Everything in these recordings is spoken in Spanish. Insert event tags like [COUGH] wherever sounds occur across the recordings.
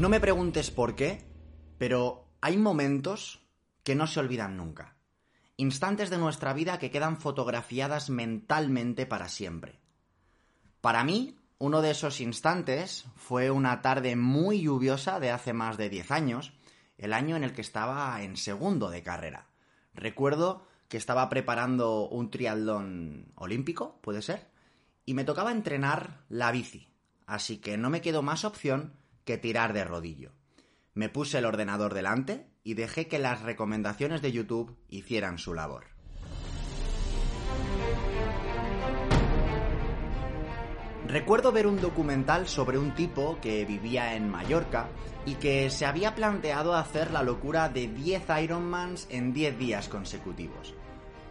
No me preguntes por qué, pero hay momentos que no se olvidan nunca. Instantes de nuestra vida que quedan fotografiadas mentalmente para siempre. Para mí, uno de esos instantes fue una tarde muy lluviosa de hace más de 10 años, el año en el que estaba en segundo de carrera. Recuerdo que estaba preparando un triatlón olímpico, puede ser, y me tocaba entrenar la bici, así que no me quedó más opción que tirar de rodillo. Me puse el ordenador delante y dejé que las recomendaciones de YouTube hicieran su labor. Recuerdo ver un documental sobre un tipo que vivía en Mallorca y que se había planteado hacer la locura de 10 Ironmans en 10 días consecutivos.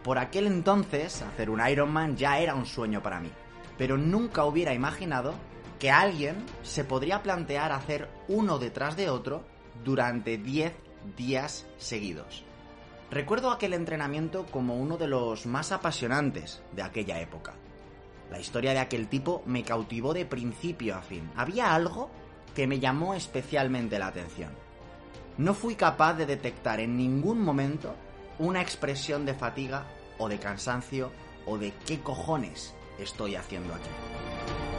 Por aquel entonces, hacer un Ironman ya era un sueño para mí, pero nunca hubiera imaginado que alguien se podría plantear hacer uno detrás de otro durante 10 días seguidos. Recuerdo aquel entrenamiento como uno de los más apasionantes de aquella época. La historia de aquel tipo me cautivó de principio a fin. Había algo que me llamó especialmente la atención. No fui capaz de detectar en ningún momento una expresión de fatiga o de cansancio o de qué cojones estoy haciendo aquí.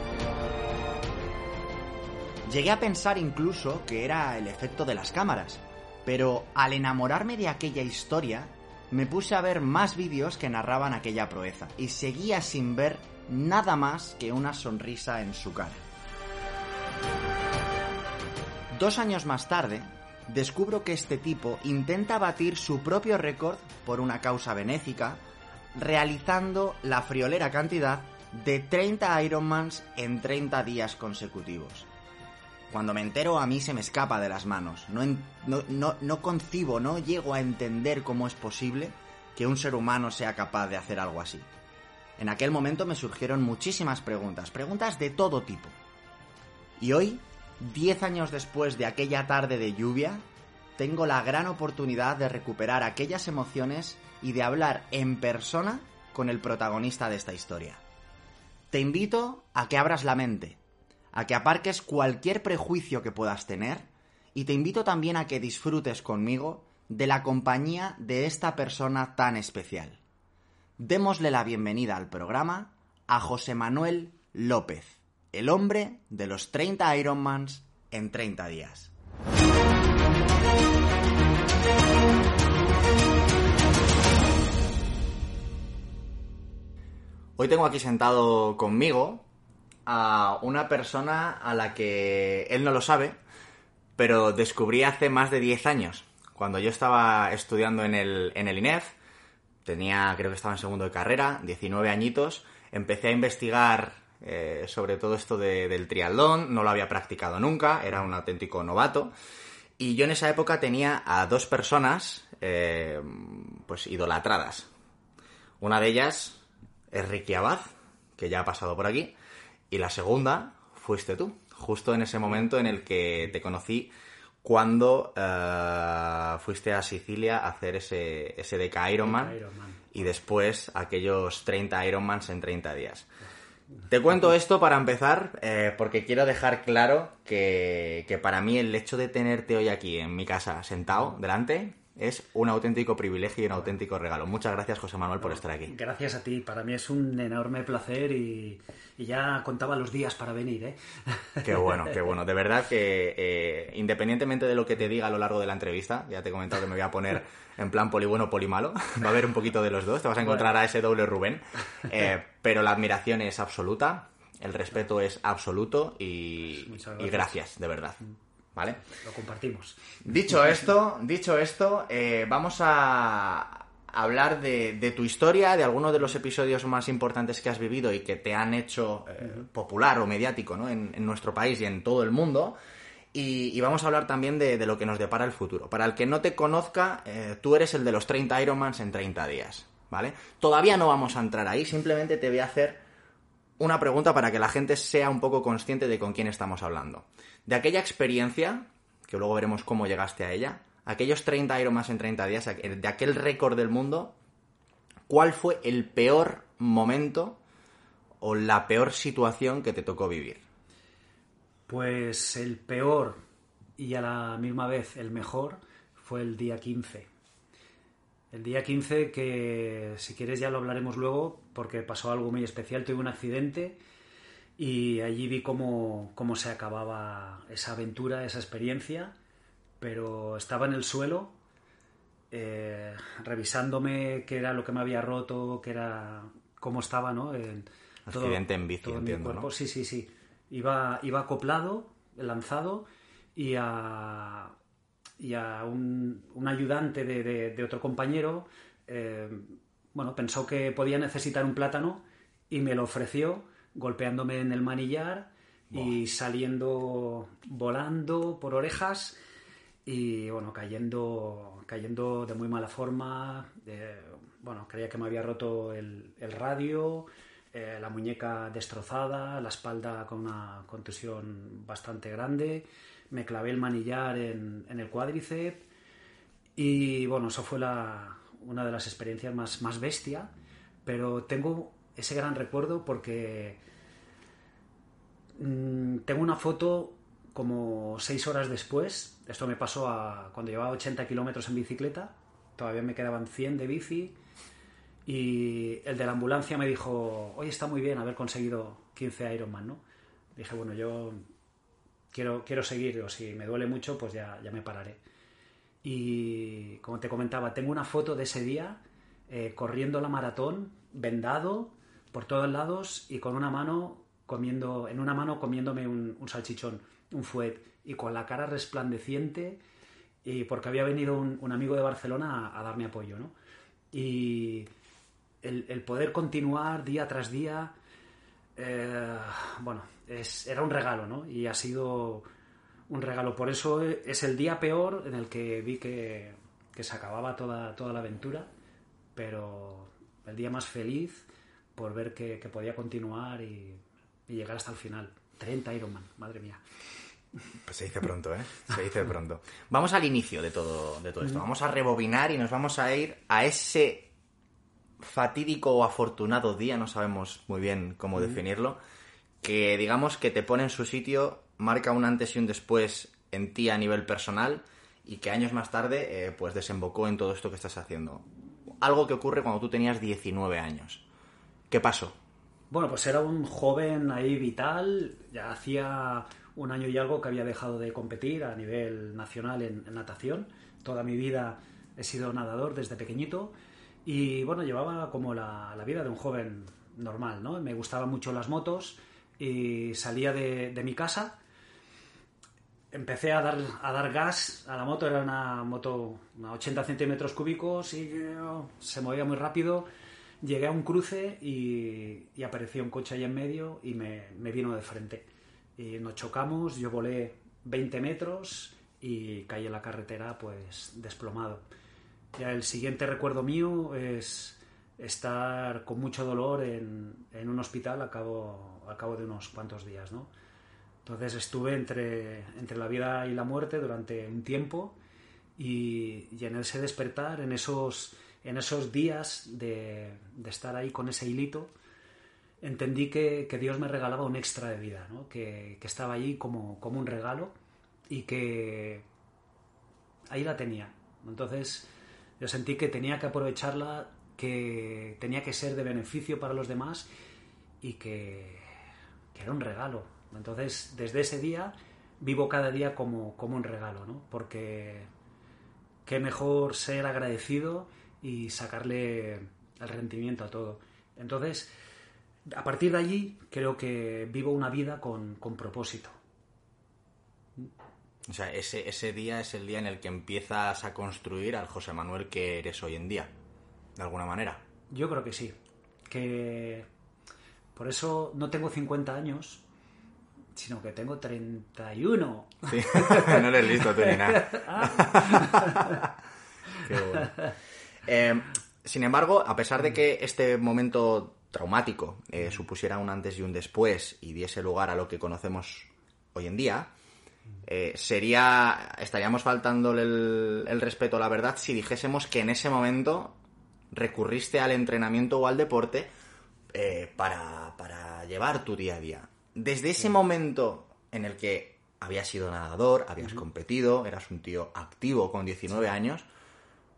Llegué a pensar incluso que era el efecto de las cámaras, pero al enamorarme de aquella historia, me puse a ver más vídeos que narraban aquella proeza y seguía sin ver nada más que una sonrisa en su cara. Dos años más tarde, descubro que este tipo intenta batir su propio récord por una causa benéfica, realizando la friolera cantidad de 30 Ironmans en 30 días consecutivos. Cuando me entero a mí se me escapa de las manos. No, no, no, no concibo, no llego a entender cómo es posible que un ser humano sea capaz de hacer algo así. En aquel momento me surgieron muchísimas preguntas, preguntas de todo tipo. Y hoy, diez años después de aquella tarde de lluvia, tengo la gran oportunidad de recuperar aquellas emociones y de hablar en persona con el protagonista de esta historia. Te invito a que abras la mente, a que aparques cualquier prejuicio que puedas tener y te invito también a que disfrutes conmigo de la compañía de esta persona tan especial. Démosle la bienvenida al programa a José Manuel López, el hombre de los 30 Ironmans en 30 días. Hoy tengo aquí sentado conmigo a una persona a la que él no lo sabe, pero descubrí hace más de 10 años. Cuando yo estaba estudiando en el, en el INEF, tenía, creo que estaba en segundo de carrera, 19 añitos, empecé a investigar eh, sobre todo esto del triatlón, no lo había practicado nunca, era un auténtico novato. Y yo en esa época tenía a dos personas, eh, pues idolatradas. Una de ellas es Ricky Abad, que ya ha pasado por aquí, y la segunda fuiste tú, justo en ese momento en el que te conocí cuando uh, fuiste a Sicilia a hacer ese, ese Ironman, Ironman, y después aquellos 30 Ironmans en 30 días. Te cuento esto para empezar, eh, porque quiero dejar claro que, que, para mí el hecho de tenerte hoy aquí en mi casa sentado delante es un auténtico privilegio y un auténtico regalo. Muchas gracias, José Manuel, por estar aquí. Gracias a ti. Para mí es un enorme placer y, y ya contaba los días para venir. ¿eh? [LAUGHS] Qué bueno, qué bueno. De verdad que eh, independientemente de lo que te diga a lo largo de la entrevista, ya te he comentado que me voy a poner en plan poli bueno, poli malo. [LAUGHS] Va a haber un poquito de los dos. Te vas a encontrar a ese doble Rubén. Eh, pero la admiración es absoluta, el respeto es absoluto y, gracias. y gracias, de verdad. ¿Vale? Lo compartimos. Dicho esto, dicho esto, eh, vamos a hablar de, de, tu historia, de algunos de los episodios más importantes que has vivido y que te han hecho eh, popular o mediático ¿no? en, en, nuestro país y en todo el mundo. Y, vamos a hablar también de, lo que nos depara el futuro. Para el que no te conozca, eh, tú eres el de los 30 Ironmans en 30 días, ¿vale? Todavía no vamos a entrar ahí, simplemente te voy a hacer una pregunta para que la gente sea un poco consciente de con quién estamos hablando. De aquella experiencia, que luego veremos cómo llegaste a ella, aquellos 30 Ironmans en 30 días, de aquel récord del mundo, ¿cuál fue el peor momento o la peor situación que te tocó vivir? Pues el peor y a la misma vez el mejor fue el día 15. El día 15 que si quieres ya lo hablaremos luego porque pasó algo muy especial, tuve un accidente y allí vi cómo, cómo se acababa esa aventura, esa experiencia, pero estaba en el suelo eh, revisándome qué era lo que me había roto, qué era cómo estaba, ¿no? Accidente en bici, entiendo, ¿no? Sí, sí, sí. Iba, iba acoplado, lanzado, y a, y a un, ayudante de, otro compañero, eh, bueno, pensó que podía necesitar un plátano y me lo ofreció, golpeándome en el manillar y saliendo volando por orejas y bueno, cayendo, cayendo de muy mala forma. Eh, bueno, creía que me había roto el, el radio, eh, la muñeca destrozada, la espalda con una contusión bastante grande, me clavé el manillar en, el cuádriceps y bueno, eso fue la, una de las experiencias más, más bestia, pero tengo ese gran recuerdo porque mm, tengo una foto como seis horas después, esto me pasó a, cuando llevaba 80 kilómetros en bicicleta, todavía me quedaban 100 de bici, y el de la ambulancia me dijo, hoy está muy bien haber conseguido 15 Ironman, ¿no? Dije, bueno, yo quiero, quiero seguir, o si me duele mucho, pues ya, ya me pararé. Y como te comentaba, tengo una foto de ese día eh, corriendo la maratón, vendado por todos lados y con una mano comiendo, en una mano comiéndome un, salchichón, un fuet, y con la cara resplandeciente, y porque había venido un, amigo de Barcelona a, darme apoyo, ¿no? Y el, poder continuar día tras día, eh, bueno, es, era un regalo, ¿no? Y ha sido un regalo. Por eso es el día peor en el que vi que, se acababa toda, toda la aventura, pero el día más feliz por ver que, podía continuar y, llegar hasta el final. 30 Ironman, madre mía. Pues se dice pronto, ¿eh? Se dice pronto. Vamos al inicio de todo, de todo esto. Vamos a rebobinar y nos vamos a ir a ese fatídico o afortunado día, no sabemos muy bien cómo definirlo, que digamos que te pone en su sitio, marca un antes y un después en ti a nivel personal y que años más tarde eh, pues desembocó en todo esto que estás haciendo. Algo que ocurre cuando tú tenías 19 años. ¿Qué pasó? Bueno, pues era un joven ahí vital, ya hacía un año y algo que había dejado de competir a nivel nacional en natación. Toda mi vida he sido nadador desde pequeñito y bueno, llevaba como la, vida de un joven normal, ¿no? Me gustaban mucho las motos y salía de, mi casa. Empecé a dar, a dar gas a la moto, era una moto a 80 centímetros cúbicos y se movía muy rápido. Llegué a un cruce y, y apareció un coche ahí en medio y me, me vino de frente. Y nos chocamos, yo volé 20 metros y caí en la carretera pues desplomado. Ya el siguiente recuerdo mío es estar con mucho dolor en, un hospital a cabo, a cabo de unos cuantos días, ¿no? Entonces estuve entre, entre la vida y la muerte durante un tiempo y, en ese despertar, en esos, en esos días de, estar ahí con ese hilito, entendí que, Dios me regalaba un extra de vida, ¿no? que, que, estaba ahí como, como un regalo y que ahí la tenía. Entonces yo sentí que tenía que aprovecharla, que tenía que ser de beneficio para los demás y que, era un regalo. Entonces, desde ese día vivo cada día como, como un regalo, ¿no? Porque qué mejor ser agradecido y sacarle el rendimiento a todo. Entonces, a partir de allí creo que vivo una vida con, con propósito. O sea, ese, ese día es el día en el que empiezas a construir al José Manuel que eres hoy en día, de alguna manera. Yo creo que sí. Que por eso no tengo 50 años, sino que tengo 31. Sí, [LAUGHS] no eres listo tú ni nada. [LAUGHS] Qué bueno. Eh, sin embargo, a pesar de que este momento traumático eh, supusiera un antes y un después y diese lugar a lo que conocemos hoy en día, eh, sería estaríamos faltándole el, el respeto a la verdad si dijésemos que en ese momento recurriste al entrenamiento o al deporte eh, para, para llevar tu día a día. Desde ese momento en el que habías sido nadador, habías competido, eras un tío activo con 19 años,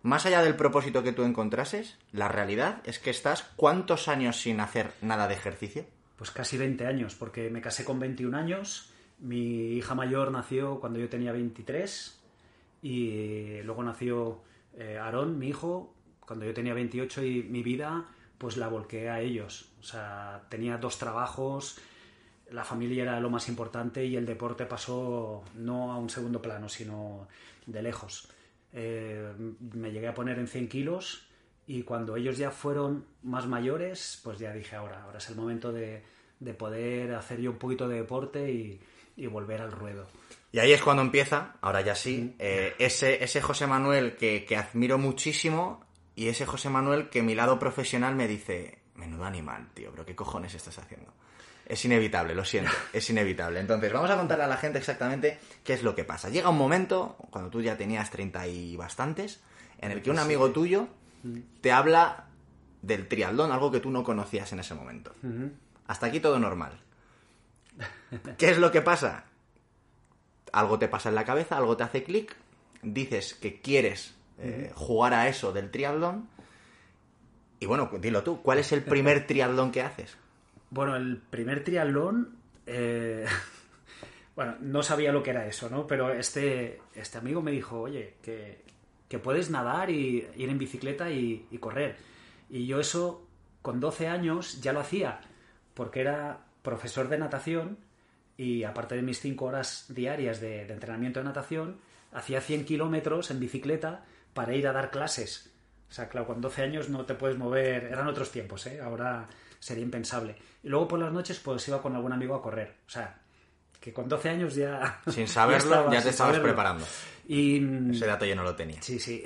más allá del propósito que tú encontrases, la realidad es que estás cuántos años sin hacer nada de ejercicio. Pues casi 20 años, porque me casé con 21 años, mi hija mayor nació cuando yo tenía 23 y luego nació eh, Aarón, mi hijo, cuando yo tenía 28 y mi vida pues la volqué a ellos. O sea, tenía dos trabajos, la familia era lo más importante y el deporte pasó no a un segundo plano, sino de lejos. Eh, me llegué a poner en 100 kilos y cuando ellos ya fueron más mayores, pues ya dije ahora, ahora es el momento de, de poder hacer yo un poquito de deporte y, y volver al ruedo. Y ahí es cuando empieza, ahora ya sí, eh, ese, ese José Manuel que, que admiro muchísimo y ese José Manuel que mi lado profesional me dice, menudo animal, tío, pero ¿qué cojones estás haciendo? Es inevitable, lo siento, [LAUGHS] es inevitable. Entonces, vamos a contarle a la gente exactamente qué es lo que pasa. Llega un momento, cuando tú ya tenías 30 y bastantes, en el que un amigo tuyo te habla del triatlón, algo que tú no conocías en ese momento. Hasta aquí todo normal. [LAUGHS] ¿Qué es lo que pasa? Algo te pasa en la cabeza, algo te hace clic, dices que quieres eh, jugar a eso del triatlón. Y bueno, dilo tú, ¿cuál es el primer [LAUGHS] triatlón que haces? Bueno, el primer triatlón, eh, [LAUGHS] bueno, no sabía lo que era eso, ¿no? Pero este, este amigo me dijo, oye, que, que puedes nadar y ir en bicicleta y, correr. Y yo eso, con 12 años, ya lo hacía, porque era profesor de natación y aparte de mis 5 horas diarias de, de entrenamiento de natación, hacía 100 kilómetros en bicicleta para ir a dar clases. O sea, claro, con 12 años no te puedes mover, eran otros tiempos, ¿eh? Ahora sería impensable. Y luego por las noches pues iba con algún amigo a correr. O sea, que con 12 años ya... [LAUGHS] Sin saberlo, ya, estaba- te sin estabas saberlo. preparando. Y, Ese dato yo no lo tenía. Sí, sí.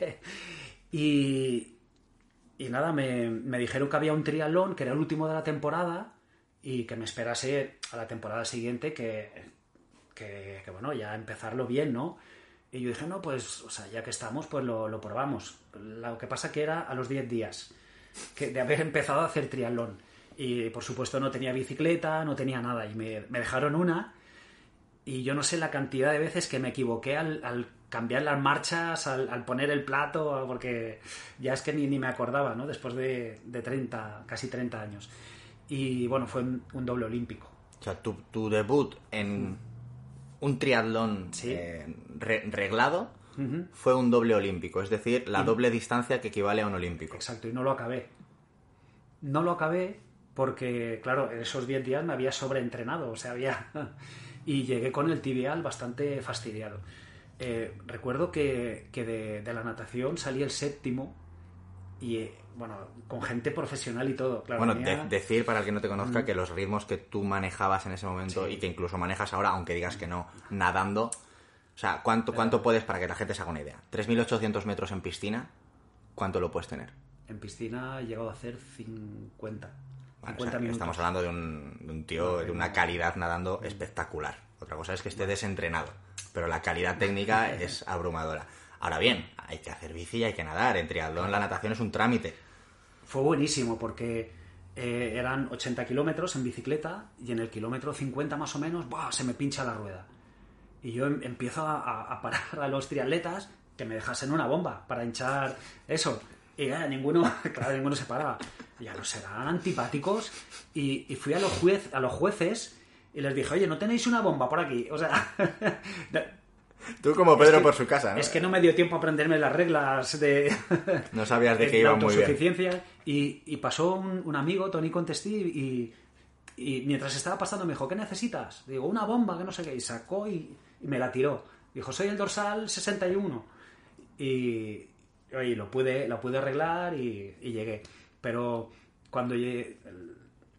[LAUGHS] y, y nada, me, me dijeron que había un triatlón, que era el último de la temporada, y que me esperase a la temporada siguiente que, que, que, bueno, ya empezarlo bien, ¿no? Y yo dije, no, pues, o sea, ya que estamos, pues lo, lo probamos. Lo que pasa que era a los 10 días que, de haber empezado a hacer triatlón. Y por supuesto no tenía bicicleta, no tenía nada. Y me, me dejaron una y yo no sé la cantidad de veces que me equivoqué al, al cambiar las marchas, al, al poner el plato, porque ya es que ni, ni me acordaba, ¿no? Después de, de 30, casi 30 años. Y bueno, fue un, un doble olímpico. O sea, tu, tu debut en un triatlón Sí. eh, re- reglado Fue un doble olímpico, es decir, la doble distancia que equivale a un olímpico. Exacto, y no lo acabé. No lo acabé porque, claro, en esos 10 días me había sobreentrenado, o sea, había... [LAUGHS] y llegué con el tibial bastante fastidiado. Eh, recuerdo que, que de, de la natación salí el séptimo y, eh, bueno, con gente profesional y todo. Claro, Bueno, de- decir para el que no te conozca que los ritmos que tú manejabas en ese momento Sí. y que incluso manejas ahora, aunque digas que no, nadando, sea, ¿cuánto, cuánto puedes, para que la gente se haga una idea? 3.800 metros en piscina, ¿cuánto lo puedes tener? En piscina he llegado a hacer 50. Vale, 50 o sea, estamos hablando de un, de un tío de una calidad nadando espectacular. Otra cosa es que esté desentrenado, pero la calidad técnica [LAUGHS] es abrumadora. Ahora bien, hay que hacer bici y hay que nadar. En triatlón la natación es un trámite. Fue buenísimo porque eh, eran 80 kilómetros en bicicleta y en el kilómetro 50 más o menos ¡buah! se me pincha la rueda. Y yo em- empiezo a, a- parar a los triatletas que me dejasen una bomba para hinchar eso. Y eh, ninguno, [LAUGHS] claro, ninguno se paraba. Ya no serán antipáticos. Y, y fui a los, juez, a los jueces y les dije, oye, ¿no tenéis una bomba por aquí? O sea, [LAUGHS] Tú como Pedro que- por su casa, ¿no? es que no me dio tiempo a aprenderme las reglas de, [LAUGHS] No sabías de de qué iba muy bien. Y, y pasó un, un amigo, Tony Contestí, y, y mientras estaba pasando me dijo, ¿qué necesitas? Digo, una bomba, que no sé qué. Y sacó y, y me la tiró. Dijo, soy el dorsal 61. Y, oye, lo pude, lo pude arreglar y, llegué. Pero cuando llegué, el,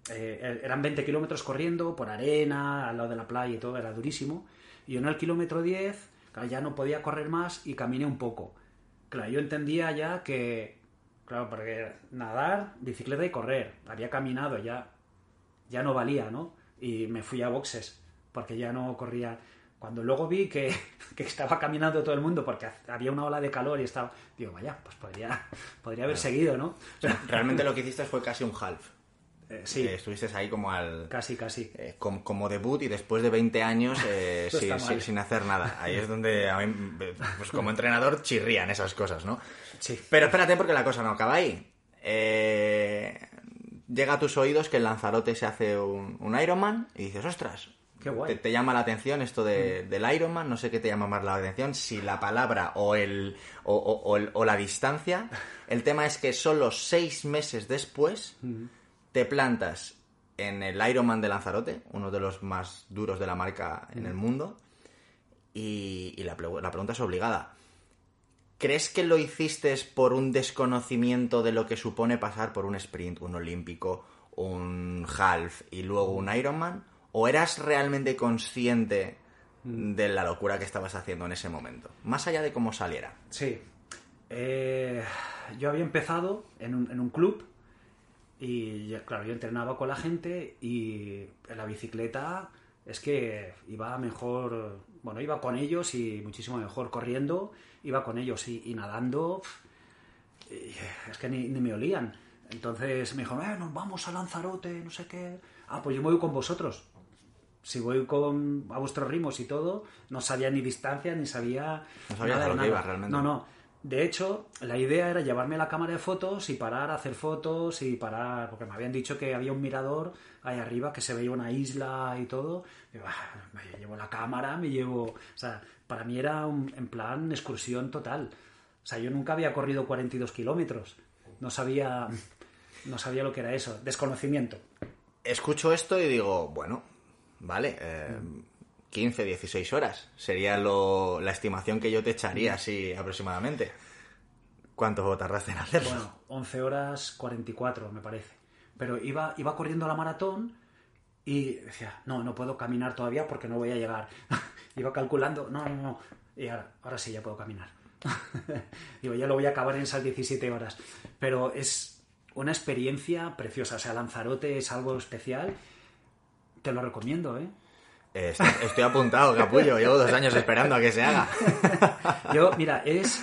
eh, eran 20 kilómetros corriendo por arena, al lado de la playa y todo, era durísimo. Y yo en el kilómetro 10, claro, ya no podía correr más y caminé un poco. Claro, yo entendía ya que, claro, porque nadar, bicicleta y correr, había caminado, ya, ya no valía, ¿no? Y me fui a boxes, porque ya no corría. Cuando luego vi que, [LAUGHS] que estaba caminando todo el mundo porque había una ola de calor y estaba, digo, vaya, pues podría, [LAUGHS] podría haber seguido, ¿no? O sea, realmente lo que hiciste fue casi un half. eh, sí, Eh, estuviste ahí como al... casi, casi. eh, com- como, debut y después de 20 años eh, [LAUGHS] sin, hacer nada. Ahí es donde a mí, pues como entrenador chirrían esas cosas, ¿no? Sí. Pero espérate porque la cosa no acaba ahí. Eh, llega a tus oídos que el Lanzarote se hace un, un Ironman y dices, ostras, Qué guay. Te, te llama la atención esto de- del Ironman, no sé qué te llama más la atención, si la palabra o, el, o, o- o el- o la distancia. [LAUGHS] El tema es que solo seis meses después te plantas en el Ironman de Lanzarote, uno de los más duros de la marca en el mundo, y, y la pregunta es obligada. ¿Crees que lo hiciste por un desconocimiento de lo que supone pasar por un sprint, un olímpico, un half y luego un Ironman? ¿O eras realmente consciente de la locura que estabas haciendo en ese momento? Más allá de cómo saliera. Sí. Eh, yo había empezado en un, en un club y, claro, yo entrenaba con la gente y en la bicicleta es que iba mejor, bueno, iba con ellos y muchísimo mejor corriendo, iba con ellos y, y nadando, y es que ni, ni me olían. Entonces me dijo, eh, nos vamos a Lanzarote, no sé qué. Ah, pues yo me voy con vosotros. Si voy con a vuestros ritmos y todo, no sabía ni distancia, ni sabía... No sabías nada de lo que ibas realmente. No, no. De hecho, la idea era llevarme la cámara de fotos y parar a hacer fotos y parar, porque me habían dicho que había un mirador ahí arriba que se veía una isla y todo. Digo, "Ah, me llevo la cámara, me llevo... O sea, para mí era un, en plan excursión total. O sea, yo nunca había corrido 42 kilómetros. No sabía, no sabía lo que era eso. Desconocimiento. Escucho esto y digo, bueno, vale, eh, 15, 16 horas sería lo- la estimación que yo te echaría así aproximadamente. ¿Cuánto tardaste en hacerlo? Bueno, 11 horas 44, me parece. Pero iba, iba corriendo la maratón y decía, no, no puedo caminar todavía porque no voy a llegar. [LAUGHS] iba calculando, no, no, no. Y ahora, ahora sí, ya puedo caminar. [LAUGHS] Digo, ya lo voy a acabar en esas 17 horas. Pero es una experiencia preciosa. O sea, Lanzarote es algo especial. Te lo recomiendo, ¿eh? Eh, estoy, estoy apuntado, capullo. Llevo dos años esperando a que se haga. [LAUGHS] Yo, mira, es.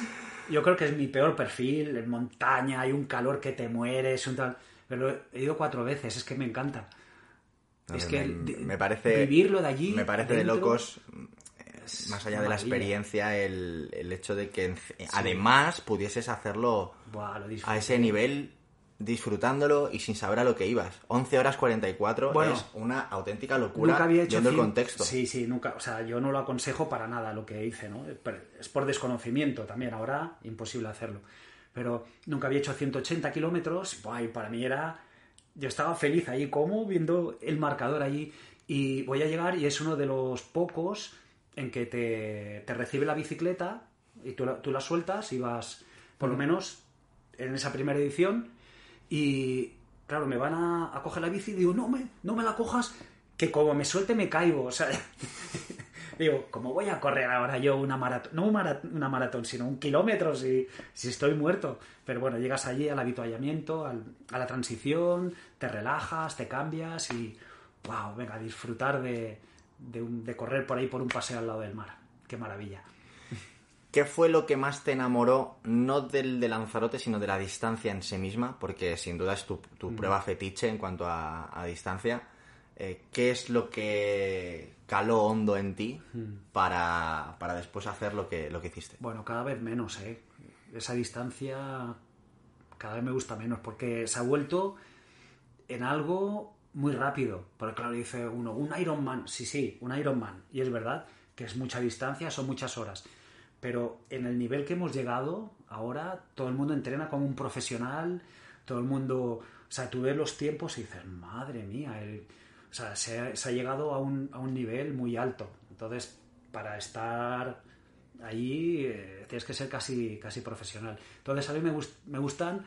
Yo creo que es mi peor perfil. En montaña, hay un calor que te mueres, un tal. Pero he ido cuatro veces, es que me encanta. es que me, parece vivirlo de allí. me parece de locos eh, más allá de la experiencia el, el hecho de que además pudieses hacerlo Buah, a ese nivel disfrutándolo y sin saber a lo que ibas 11 horas 44 Bueno, es una auténtica locura Nunca había hecho viendo el contexto Sí, sí, nunca. O sea, yo no lo aconsejo para nada lo que hice, ¿no? Es por desconocimiento también. Ahora, imposible hacerlo. Pero nunca había hecho 180 kilómetros. Y para mí era. Yo estaba feliz ahí, como viendo el marcador allí. Y voy a llegar y es uno de los pocos en que te, te recibe la bicicleta y tú la, tú la sueltas y vas, por lo menos en esa primera edición. Y claro, me van a, a coger la bici y digo, no me, no me la cojas, que como me suelte me caigo. O sea, [LAUGHS] digo, ¿cómo voy a correr ahora yo una maratón? No una maratón, sino un kilómetro si, si estoy muerto. Pero bueno, llegas allí al habituallamiento, al- a la transición, te relajas, te cambias y, wow, venga, disfrutar de, de, un- de correr por ahí por un paseo al lado del mar. Qué maravilla. ¿Qué fue lo que más te enamoró, no del de Lanzarote, sino de la distancia en sí misma? Porque sin duda es tu, Mm. tu prueba fetiche en cuanto a, a distancia. Eh, ¿Qué es lo que caló hondo en ti Mm. para, para después hacer lo que, lo que hiciste? Bueno, cada vez menos, ¿eh? Esa distancia cada vez me gusta menos porque se ha vuelto en algo muy rápido. Porque claro, dice uno, un Ironman, sí, sí, un Ironman. Y es verdad que es mucha distancia, son muchas horas. Pero en el nivel que hemos llegado, ahora todo el mundo entrena como un profesional, todo el mundo, o sea, tú ves los tiempos y dices, madre mía, el- o sea, se ha, se ha llegado a un, a un nivel muy alto. Entonces, para estar ahí eh, tienes que ser casi, casi profesional. Entonces, a mí me, gust- me gustan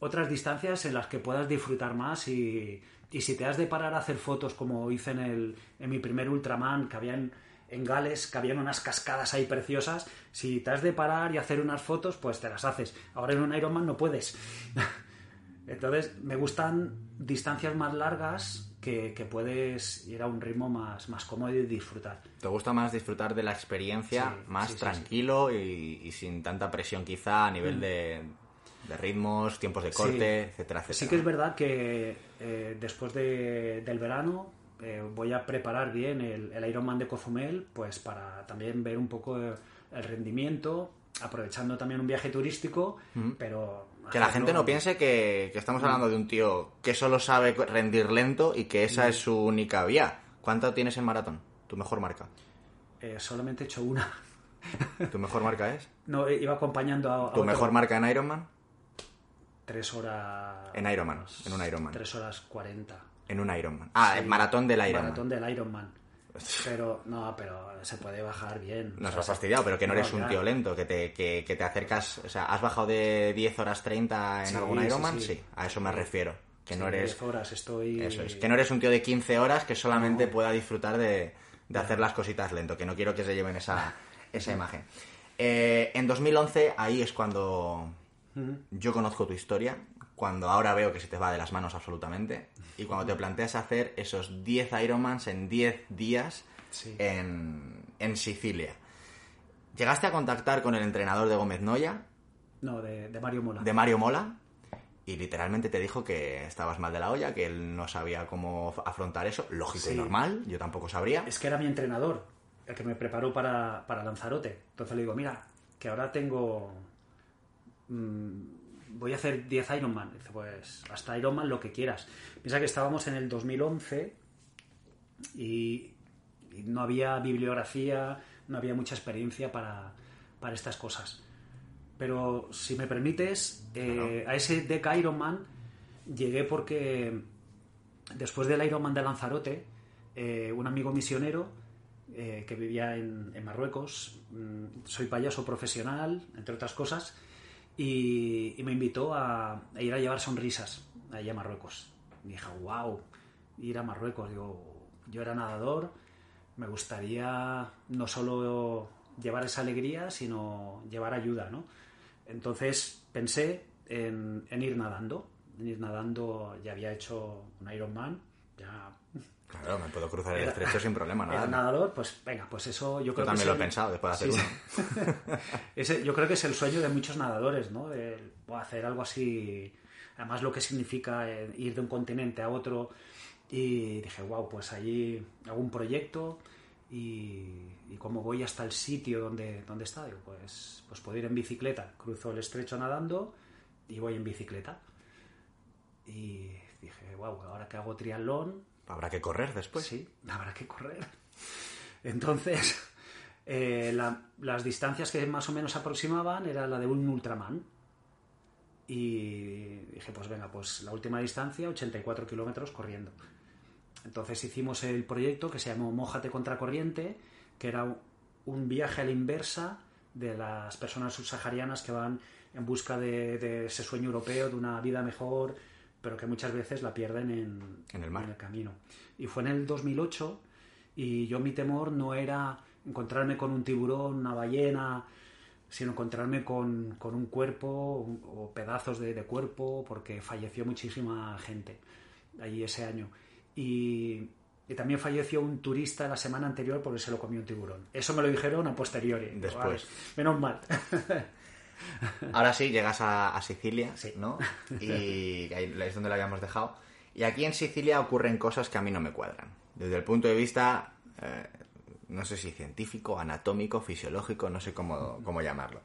otras distancias en las que puedas disfrutar más y, y si te has de parar a hacer fotos como hice en, el, en mi primer Ultraman, que habían en Gales, que habían unas cascadas ahí preciosas, si te has de parar y hacer unas fotos, pues te las haces. Ahora en un Ironman no puedes. [LAUGHS] Entonces, me gustan distancias más largas que, que, puedes ir a un ritmo más, más cómodo y disfrutar. ¿Te gusta más disfrutar de la experiencia, Sí, más sí, sí, tranquilo Y, y sin tanta presión quizá a nivel de, de ritmos, tiempos de corte, Sí. etcétera, etcétera? Sí que es verdad que eh, después de- del verano eh, voy a preparar bien el, el Ironman de Cozumel, pues para también ver un poco el, el rendimiento, aprovechando también un viaje turístico, pero... Que la gente no piense que, que estamos hablando de un tío que solo sabe rendir lento y que esa es su única vía. ¿Cuánto tienes en maratón? ¿Tu mejor marca? Eh, solamente he hecho una. ¿Tu mejor marca es? [LAUGHS] No, iba acompañando a, a ¿Tu otro. mejor marca en Ironman? Tres horas... En Ironman, en un Ironman. Tres horas cuarenta. En un Ironman. Ah, Sí. el maratón del Ironman. Maratón del Ironman. [LAUGHS] Pero, no, pero se puede bajar bien. Nos has fastidiado, pero que no no, eres un tío lento, que te, que, que te acercas... O sea, ¿has bajado de 10 horas 30 en Sí, algún sí, Ironman? sí. a eso me refiero. Que no Sí, eres... 10 horas estoy... Eso es, que no eres un tío de 15 horas que solamente No. pueda disfrutar de, de hacer las cositas lento, que no quiero que se lleven esa, [LAUGHS] esa imagen. Eh, en 2011, ahí es cuando yo conozco tu historia, cuando ahora veo que se te va de las manos absolutamente, y cuando te planteas hacer esos 10 Ironmans en 10 días Sí. en, en Sicilia. ¿Llegaste a contactar con el entrenador de Gómez Noya, No, de, de Mario Mola. de Mario Mola, y literalmente te dijo que estabas mal de la olla, que él no sabía cómo afrontar eso, lógico y normal, yo tampoco sabría. Es que era mi entrenador, el que me preparó para, para Lanzarote. Entonces le digo, mira, que ahora tengo... mm, voy a hacer 10 Ironman. Dice, pues hasta Ironman lo que quieras. Piensa que estábamos en el 2011 y, y no había bibliografía, no había mucha experiencia para, para estas cosas. Pero si me permites, eh, a ese Deca Ironman llegué porque después del Ironman de Lanzarote, eh, un amigo misionero eh, que vivía en, en Marruecos, mm, soy payaso profesional, entre otras cosas, y, me invitó a, ir a llevar sonrisas allá a Marruecos. Y dije, wow, ir a Marruecos. Digo, yo era nadador, me gustaría no solo llevar esa alegría, sino llevar ayuda, ¿no? Entonces pensé en, en ir nadando. En ir nadando, ya había hecho un Ironman, ya Claro, me puedo cruzar el estrecho sin problema, nada. nadador, pues venga, pues eso yo Yo creo que también lo he el- pensado después de hacer Sí, uno. [LAUGHS] Ese- yo creo que es el sueño de muchos nadadores, ¿no? El, hacer algo así, además lo que significa eh, ir de un continente a otro. Y dije, wow, pues allí hago un proyecto y, y como voy hasta el sitio donde, donde está, digo, pues, pues puedo ir en bicicleta. Cruzo el estrecho nadando y voy en bicicleta. Y dije, wow, ahora que hago triatlón, Habrá que correr después. sí, habrá que correr. Entonces, [LAUGHS] eh, la- las distancias que más o menos aproximaban era la de un Ultraman. Y dije, pues venga, pues la última distancia, 84 kilómetros corriendo. Entonces hicimos el proyecto que se llamó Mójate contra corriente, que era un viaje a la inversa de las personas subsaharianas que van en busca de ese sueño europeo, de una vida mejor, pero que muchas veces la pierden en, En el mar. en el camino. Y fue en el 2008 y yo mi temor no era encontrarme con un tiburón, una ballena, sino encontrarme con, con un cuerpo un- o pedazos de, de cuerpo, porque falleció muchísima gente allí ese año. Y, y también falleció un turista la semana anterior porque se lo comió un tiburón. Eso me lo dijeron a posteriori. Después. "Vale, menos mal. [LAUGHS] Ahora sí, llegas a, a Sicilia, Sí. ¿no? [LAUGHS] Y ahí es donde lo habíamos dejado. Y aquí en Sicilia ocurren cosas que a mí no me cuadran. Desde el punto de vista, eh, no sé si científico, anatómico, fisiológico, no sé cómo, cómo llamarlo.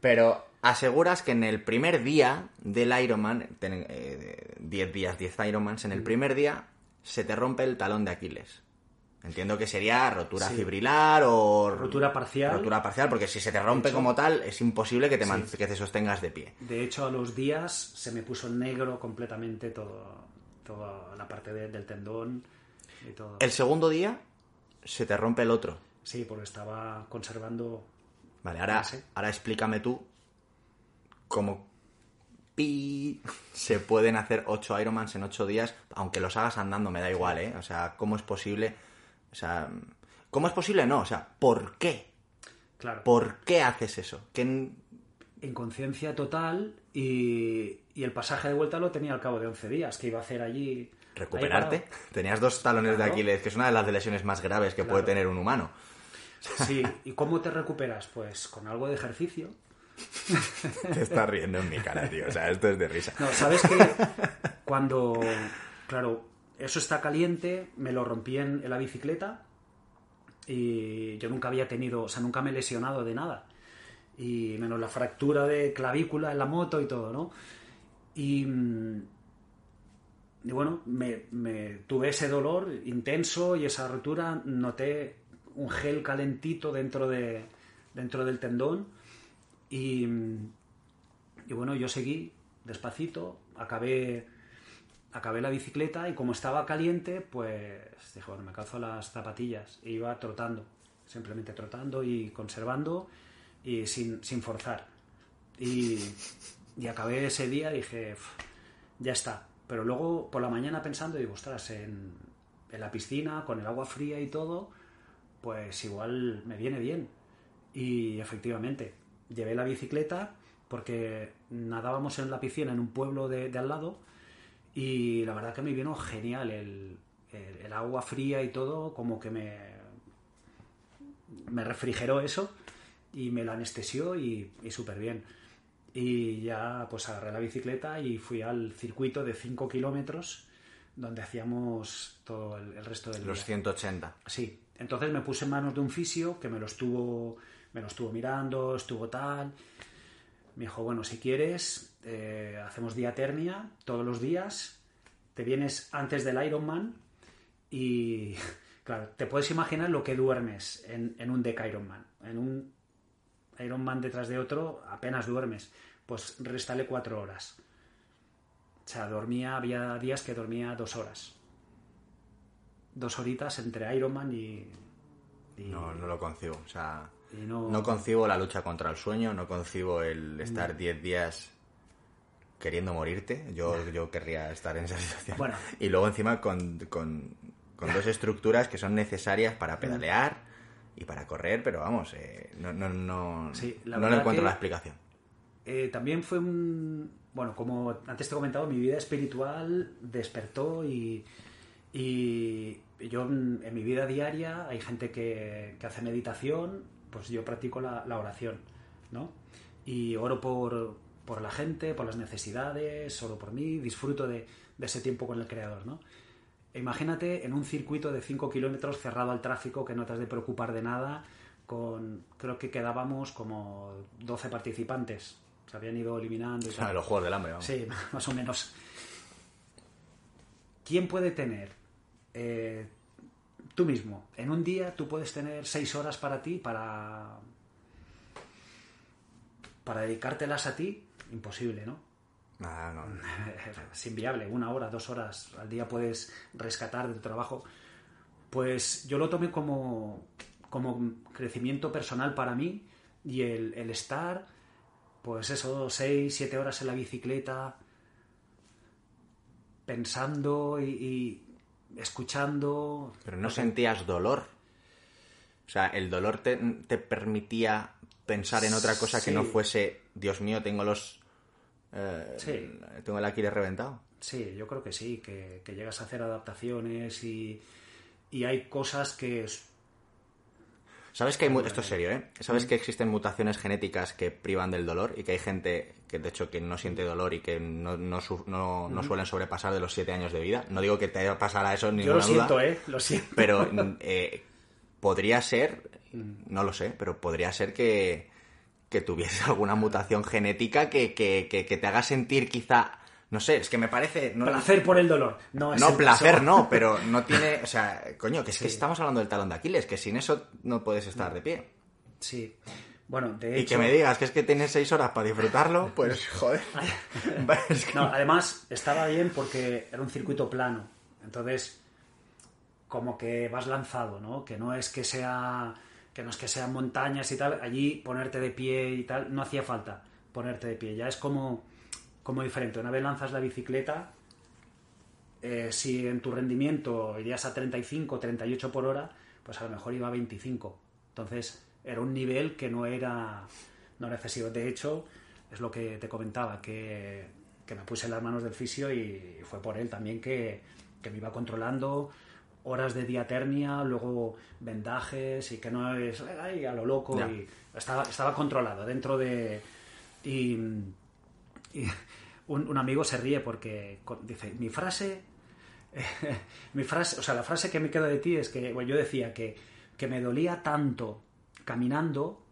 Pero aseguras que en el primer día del Ironman, ten- eh, 10 días, 10 Ironmans, en el primer día se te rompe el talón de Aquiles. Entiendo que sería rotura Sí. fibrilar o... Rotura parcial. Rotura parcial, porque si se te rompe hecho- como tal, es imposible que te, Sí. que te sostengas de pie. De hecho, a los días se me puso negro completamente todo, toda la parte de- del tendón y todo. El segundo día se te rompe el otro. Sí, porque estaba conservando. Vale, ahora, ahora explícame tú cómo pi, se pueden hacer 8 Ironmans en 8 días, aunque los hagas andando, me da igual, ¿eh? O sea, ¿cómo es posible? O sea, ¿cómo es posible? No, o sea, ¿por qué? Claro. ¿Por qué haces eso? ¿Qué... Inconsciencia total y, y el pasaje de vuelta lo tenía al cabo de 11 días, que iba a hacer allí... ¿Recuperarte? Tenías dos talones de. Aquiles, que es una de las lesiones más graves que Claro. puede tener un humano. Sí, ¿y cómo te recuperas? Pues con algo de ejercicio. Te estás riendo en mi cara, tío. O sea, esto es de risa. No, ¿sabes que Cuando, claro, eso está caliente, me lo rompí en, la bicicleta y yo nunca había tenido, o sea, nunca me he lesionado de nada. Y menos la fractura de clavícula en la moto y todo, ¿no? Y, mm, bueno, me, me- tuve ese dolor intenso y esa rotura, noté un gel calentito dentro, de, dentro del tendón y, mm, y bueno, yo seguí despacito, acabé, acabé la bicicleta y como estaba caliente, pues dije, bueno, me calzo las zapatillas e iba trotando, simplemente trotando y conservando y sin, sin forzar. Y, y acabé ese día y dije, "Uf, ya está. Pero luego por la mañana pensando, digo, ostras, en, en la piscina, con el agua fría y todo, pues igual me viene bien. Y efectivamente, llevé la bicicleta porque nadábamos en la piscina en un pueblo de al lado y la verdad que me vino genial el, el- el agua fría y todo, como que me, me refrigeró eso y me la anestesió y, y súper bien. Y ya pues agarré la bicicleta y fui al circuito de 5 kilómetros donde hacíamos todo el, el resto del Los día. 180. Sí, entonces me puse en manos de un fisio que me lo estuvo, me lo estuvo mirando, estuvo tal. Me dijo, bueno, si quieres, eh, hacemos diaternia todos los días, te vienes antes del Ironman y, [LAUGHS] claro, te puedes imaginar lo que duermes en, en un deck Ironman. En un Ironman detrás de otro apenas duermes, pues réstale cuatro horas. O sea, dormía, había días que dormía dos horas dos horitas entre Ironman y, y- No, no lo concibo. O sea, no, no concibo la lucha contra el sueño, no concibo el estar 10 días queriendo morirte. Yo, yo querría estar en esa situación. Bueno. Y luego encima con, con- con dos estructuras que son necesarias para pedalear y para correr, pero vamos, eh, no, no, no, Sí, la no encuentro que- la explicación. Eh, también fue un bueno como antes te he comentado mi vida espiritual despertó y, y yo en, en mi vida diaria hay gente que, que hace meditación pues yo practico la, la oración no y oro por, por la gente por las necesidades oro por mí disfruto de, de ese tiempo con el creador no E Imagínate en un circuito de 5 kilómetros cerrado al tráfico que no te has de preocupar de nada, con creo que quedábamos como 12 participantes. Se habían ido eliminando y tal. los juegos del hambre, vamos. Sí, [LAUGHS] más o menos. ¿Quién puede tener? eh, tú mismo. En un día tú puedes tener 6 horas para ti, para. para dedicártelas a ti. Imposible, ¿no? Ah, no. [LAUGHS] es inviable, una hora, dos horas al día puedes rescatar de tu trabajo. Pues yo lo tomé como, como crecimiento personal para mí y el, el estar, pues eso, seis, siete horas en la bicicleta, pensando y, y escuchando. Pero no sentías dolor. O sea, el dolor te, te permitía pensar en otra cosa que no fuese, Dios mío, tengo los... eh, Sí. Tengo el Aquiles reventado. Sí, yo creo que sí, que, que llegas a hacer adaptaciones y, y hay cosas que es- ¿Sabes que hay... mu- Esto es serio, ¿eh? ¿Sabes que existen mutaciones genéticas que privan del dolor y que hay gente que, de hecho, que no siente dolor y que no, no, no- no suelen sobrepasar de los siete años de vida? No digo que te pasara eso ni Yo lo duda. siento, ¿eh? Lo siento. Pero mm, eh, podría ser, Mm. no lo sé, pero podría ser que, que tuviese [LAUGHS] alguna mutación genética que, que, que, que te haga sentir quizá, no sé, es que me parece... No, Placer por el dolor. No, es no, el placer caso. no, [LAUGHS] pero no tiene, o sea, coño, que es que estamos hablando del talón de Aquiles, que sin eso no puedes estar de pie. Sí. Bueno, de Y hecho... que me digas que es que tienes seis horas para disfrutarlo, pues [LAUGHS] joder. No, además estaba bien porque era un circuito plano. Entonces, como que vas lanzado, ¿no? Que no es que sea que no es que sean montañas y tal, allí ponerte de pie y tal, no hacía falta ponerte de pie. Ya es como como diferente. Una vez lanzas la bicicleta, eh, si en tu rendimiento irías a 35, 38 por hora, pues a lo mejor iba a 25. Entonces era un nivel que no era, no excesivo. De hecho, es lo que te comentaba, que, que me puse en las manos del fisio y fue por él también que, que me iba controlando horas de diaternia, luego vendajes y que no es ay, a lo loco y estaba, estaba controlado dentro de y, un, amigo se ríe porque dice mi frase [LAUGHS] mi frase o sea la frase que me queda de ti es que bueno, yo decía que, que me dolía tanto caminando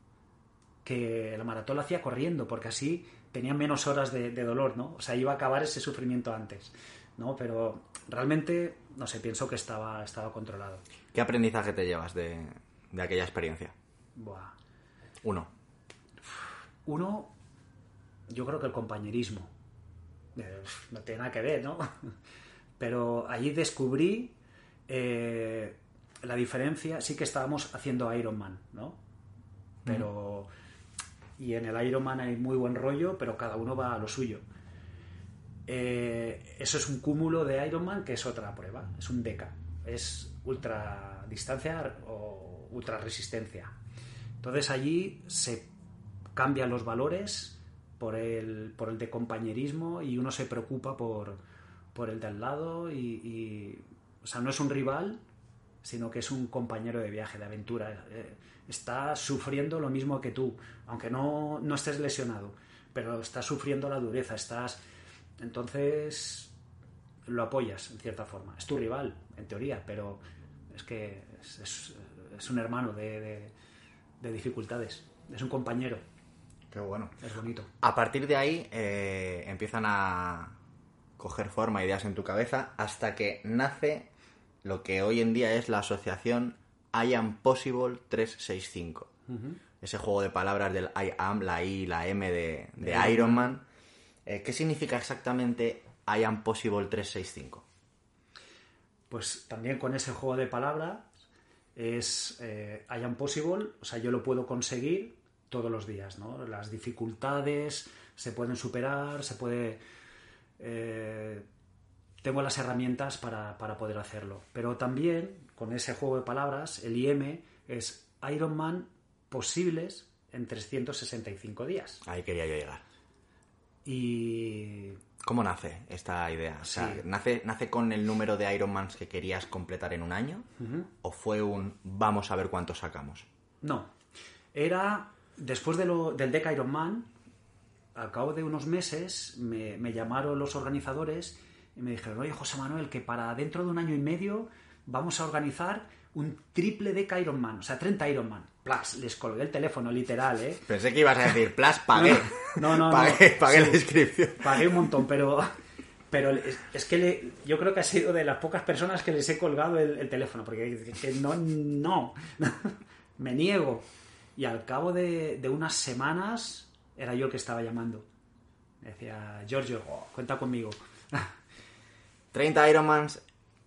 que la maratón la hacía corriendo porque así tenía menos horas de, de dolor no o sea iba a acabar ese sufrimiento antes no pero realmente, no sé, pienso que estaba, estaba controlado. ¿Qué aprendizaje te llevas de, aquella experiencia? Buah. Uno. Uno, yo creo que el compañerismo. Eh, no tiene nada que ver, ¿no? [LAUGHS] Pero allí descubrí eh, la diferencia. Sí que estábamos haciendo Ironman, ¿no? Pero. Y en el Ironman hay muy buen rollo, pero cada uno va a lo suyo. Eh, eso es un cúmulo de Ironman que es otra prueba, es un DECA, es ultra distancia o ultra resistencia. Entonces allí se cambian los valores por el, por el de compañerismo y uno se preocupa por, por el de al lado y, o sea, no es un rival, sino que es un compañero de viaje, de aventura. Eh, está sufriendo lo mismo que tú, aunque no, no estés lesionado, pero estás sufriendo la dureza, estás entonces lo apoyas en cierta forma. Es tu rival, en teoría, pero es que es, un hermano de, dificultades, es un compañero. Qué bueno. Es bonito. A partir de ahí eh, empiezan a coger forma, ideas en tu cabeza, hasta que nace lo que hoy en día es la asociación I Am Possible 365. Ese juego de palabras del I Am, la I, la M de, de Iron Man eh, ¿Qué significa exactamente I am possible 365? Pues también con ese juego de palabras es eh, I am possible, o sea, yo lo puedo conseguir todos los días, ¿no? Las dificultades se pueden superar, se puede... Eh, tengo las herramientas para, para, poder hacerlo. Pero también, con ese juego de palabras, el IM es Ironman posibles en 365 días. Ahí quería yo llegar. Y... ¿Cómo nace esta idea? O sea, ¿nace, ¿nace con el número de Ironmans que querías completar en un año? ¿O fue un vamos a ver cuánto sacamos? No. Era, después de lo, del Deca Ironman, al cabo de unos meses, me, me llamaron los organizadores y me dijeron, oye, José Manuel, que para dentro de un año y medio vamos a organizar un triple de Ironman, o sea, 30 Ironman. Plus, les colgué el teléfono, literal, ¿eh? Pensé que ibas a decir, plus, pagué. No, no, no. [LAUGHS] pagué, pagué la inscripción. Pagué un montón, pero, pero es, que le, yo creo que ha sido de las pocas personas que les he colgado el, teléfono, porque que no, no, [LAUGHS] me niego. Y al cabo de, de, unas semanas era yo el que estaba llamando. Me decía, Giorgio, cuenta conmigo. [LAUGHS] 30 Ironmans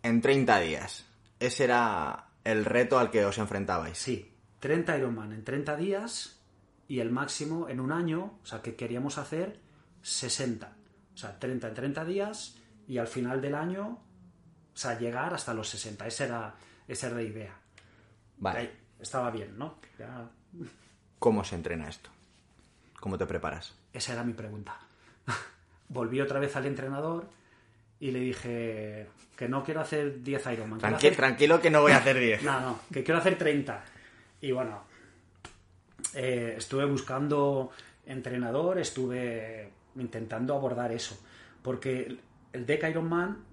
en 30 días. Ese era el reto al que os enfrentabais. Sí, 30 Ironman en 30 días y el máximo en un año, o sea, que queríamos hacer 60. O sea, 30 en 30 días y al final del año, o sea, llegar hasta los 60. Esa era, esa era la idea. Vale. estaba bien, ¿no? ¿Cómo se entrena esto? ¿Cómo te preparas? Esa era mi pregunta. [LAUGHS] Volví otra vez al entrenador y le dije que no quiero hacer 10 Ironman. Tranquilo que no voy a hacer 10. [LAUGHS] no, no, que quiero hacer 30. Y bueno, eh, estuve buscando entrenador, estuve intentando abordar eso. Porque el Deck Ironman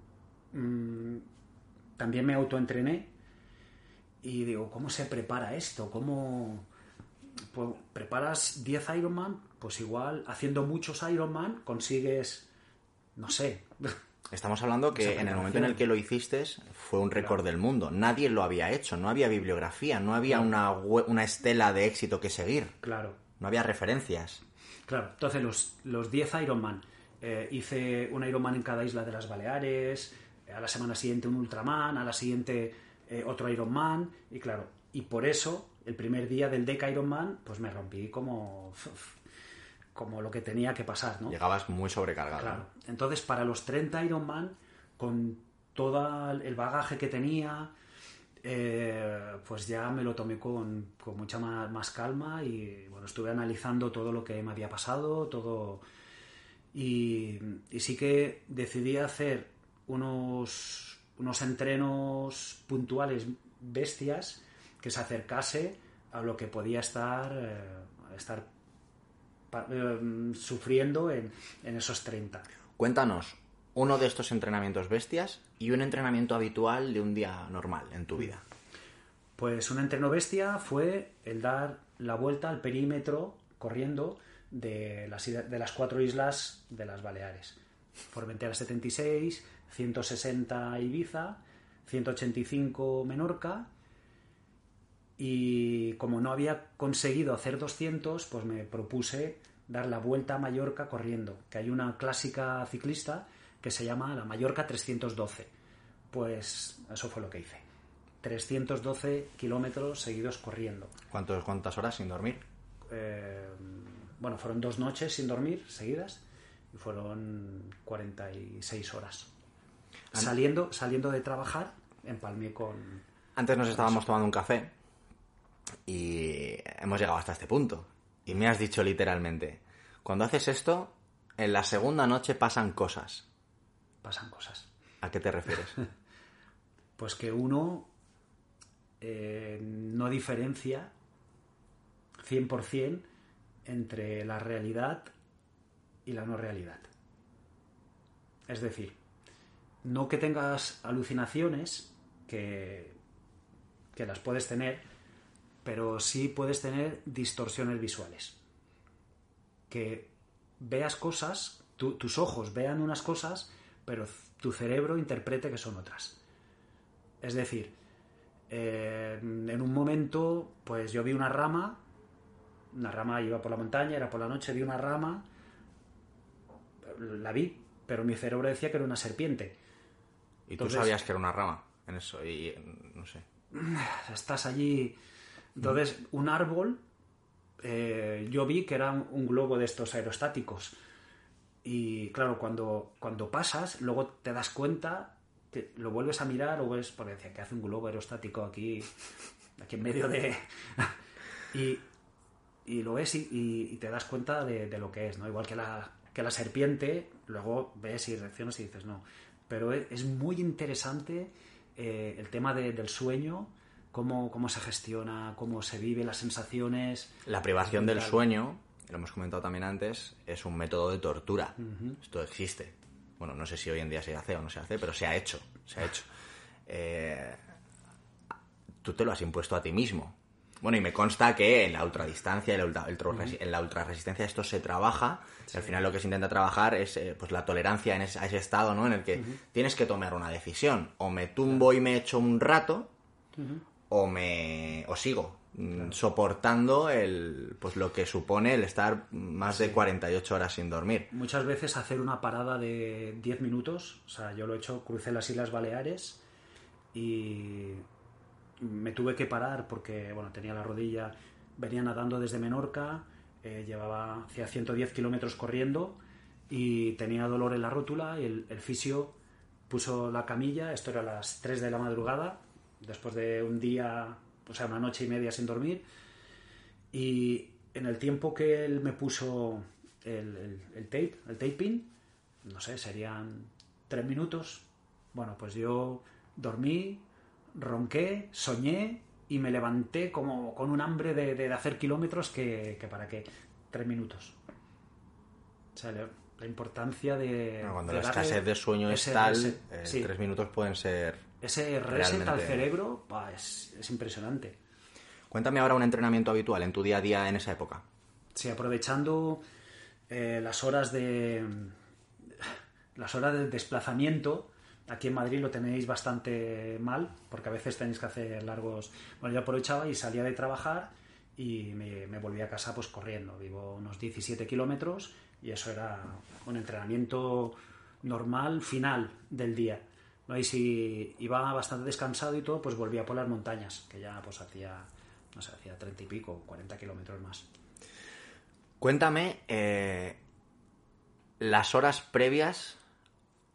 mmm, también me autoentrené y digo, ¿cómo se prepara esto? ¿Cómo pues, preparas 10 Ironman? Pues igual haciendo muchos Ironman consigues, no sé, [LAUGHS] Estamos hablando que en el momento en el que lo hiciste fue un récord del mundo. Nadie lo había hecho, no había bibliografía, no había una, una estela de éxito que seguir. Claro. No había referencias. Claro, entonces los, los 10 Ironman. Eh, hice un Ironman en cada isla de las Baleares, a la semana siguiente un Ultraman, a la siguiente eh, otro Ironman, y claro, y por eso el primer día del Deca Ironman, pues me rompí como como lo que tenía que pasar, ¿no? Llegabas muy sobrecargado. Claro. Entonces, para los 30 Ironman, con todo el bagaje que tenía, eh, pues ya me lo tomé con, mucha más, calma y bueno, estuve analizando todo lo que me había pasado, todo... Y, sí que decidí hacer unos, unos entrenos puntuales bestias que se acercase a lo que podía estar, eh, estar sufriendo en, en esos 30. Cuéntanos, uno de estos entrenamientos bestias y un entrenamiento habitual de un día normal en tu vida? Pues un entreno bestia fue el dar la vuelta al perímetro corriendo de las, de las cuatro islas de las Baleares. Formentera 76, 160 Ibiza, 185 Menorca y como no había conseguido hacer 200, pues me propuse dar la vuelta a Mallorca corriendo, que hay una clásica ciclista que se llama la Mallorca 312. Pues eso fue lo que hice. 312 kilómetros seguidos corriendo. ¿Cuántos, ¿Cuántas horas sin dormir? Eh, bueno, fueron dos noches sin dormir seguidas y fueron 46 horas. Saliendo, saliendo de trabajar, empalmé con... Antes nos estábamos tomando un café y hemos llegado hasta este punto. Y me has dicho literalmente, cuando haces esto, en la segunda noche pasan cosas pasan cosas. ¿A qué te refieres? [LAUGHS] pues que uno eh, no diferencia 100% entre la realidad y la no realidad. Es decir, no que tengas alucinaciones, que, que las puedes tener, pero sí puedes tener distorsiones visuales. Que veas cosas, tus ojos vean unas cosas pero tu cerebro interprete que son otras. Es decir, eh, en un momento, pues yo vi una rama, una rama iba por la montaña, era por la noche, vi una rama, la vi, pero mi cerebro decía que era una serpiente. ¿Y tú sabías que era una rama en eso? Y no sé. [SIGHS] Estás allí. Entonces, un árbol, eh, yo vi que era un globo de estos aerostáticos. Y claro, cuando, cuando pasas, luego te das cuenta, lo vuelves a mirar o ves, porque decía que hace un globo aerostático aquí, aquí en medio de... [LAUGHS] y, y lo ves y, te das cuenta de, lo que es, ¿no? Igual que la, que la serpiente, luego ves y reaccionas y dices, no. Pero es, muy interesante eh, el tema del sueño, cómo, cómo se gestiona, cómo se vive, las sensaciones. La privación del sueño lo hemos comentado también antes, es un método de tortura. Esto existe. Bueno, no sé si hoy en día se hace o no se hace, pero se ha hecho. Se ha hecho. Eh, tú te lo has impuesto a ti mismo. Bueno, y me consta que en la ultradistancia, en la, ultra, en la ultrarresistencia esto se trabaja. al final lo que se intenta trabajar es eh, pues la tolerancia en ese, a ese estado, ¿no? En el que tienes que tomar una decisión. O me tumbo y me echo un rato, o me o sigo. Mm, soportando el, pues lo que supone el estar más de 48 horas sin dormir. Muchas veces hacer una parada de 10 minutos, o sea, yo lo he hecho, crucé las Islas Baleares y me tuve que parar porque, bueno, tenía la rodilla, venía nadando desde Menorca, eh, llevaba hacia 110 kilómetros corriendo y tenía dolor en la rótula y el, el fisio puso la camilla, esto era a las 3 de la madrugada, después de un día o sea, una noche y media sin dormir. Y en el tiempo que él me puso el, el, tape, el taping, no sé, serían tres minutos. Bueno, pues yo dormí, ronqué, soñé y me levanté como con un hambre de, de hacer kilómetros que, que, para qué, tres minutos. O sea, la importancia de... cuando la escasez de sueño es tal, eh, tres minutos pueden ser ese reset al cerebro es, impresionante. Cuéntame ahora un entrenamiento habitual en tu día a día en esa época. Sí, aprovechando eh, las horas de las horas de desplazamiento. Aquí en Madrid lo tenéis bastante mal, porque a veces tenéis que hacer largos. Bueno, yo aprovechaba y salía de trabajar y me, me volví a casa pues corriendo. Vivo unos 17 kilómetros y eso era un entrenamiento normal final del día. ¿No? Y si iba bastante descansado y todo, pues volvía por las montañas, que ya pues hacía, no sé, hacía 30 y pico, 40 kilómetros más. Cuéntame eh, las horas previas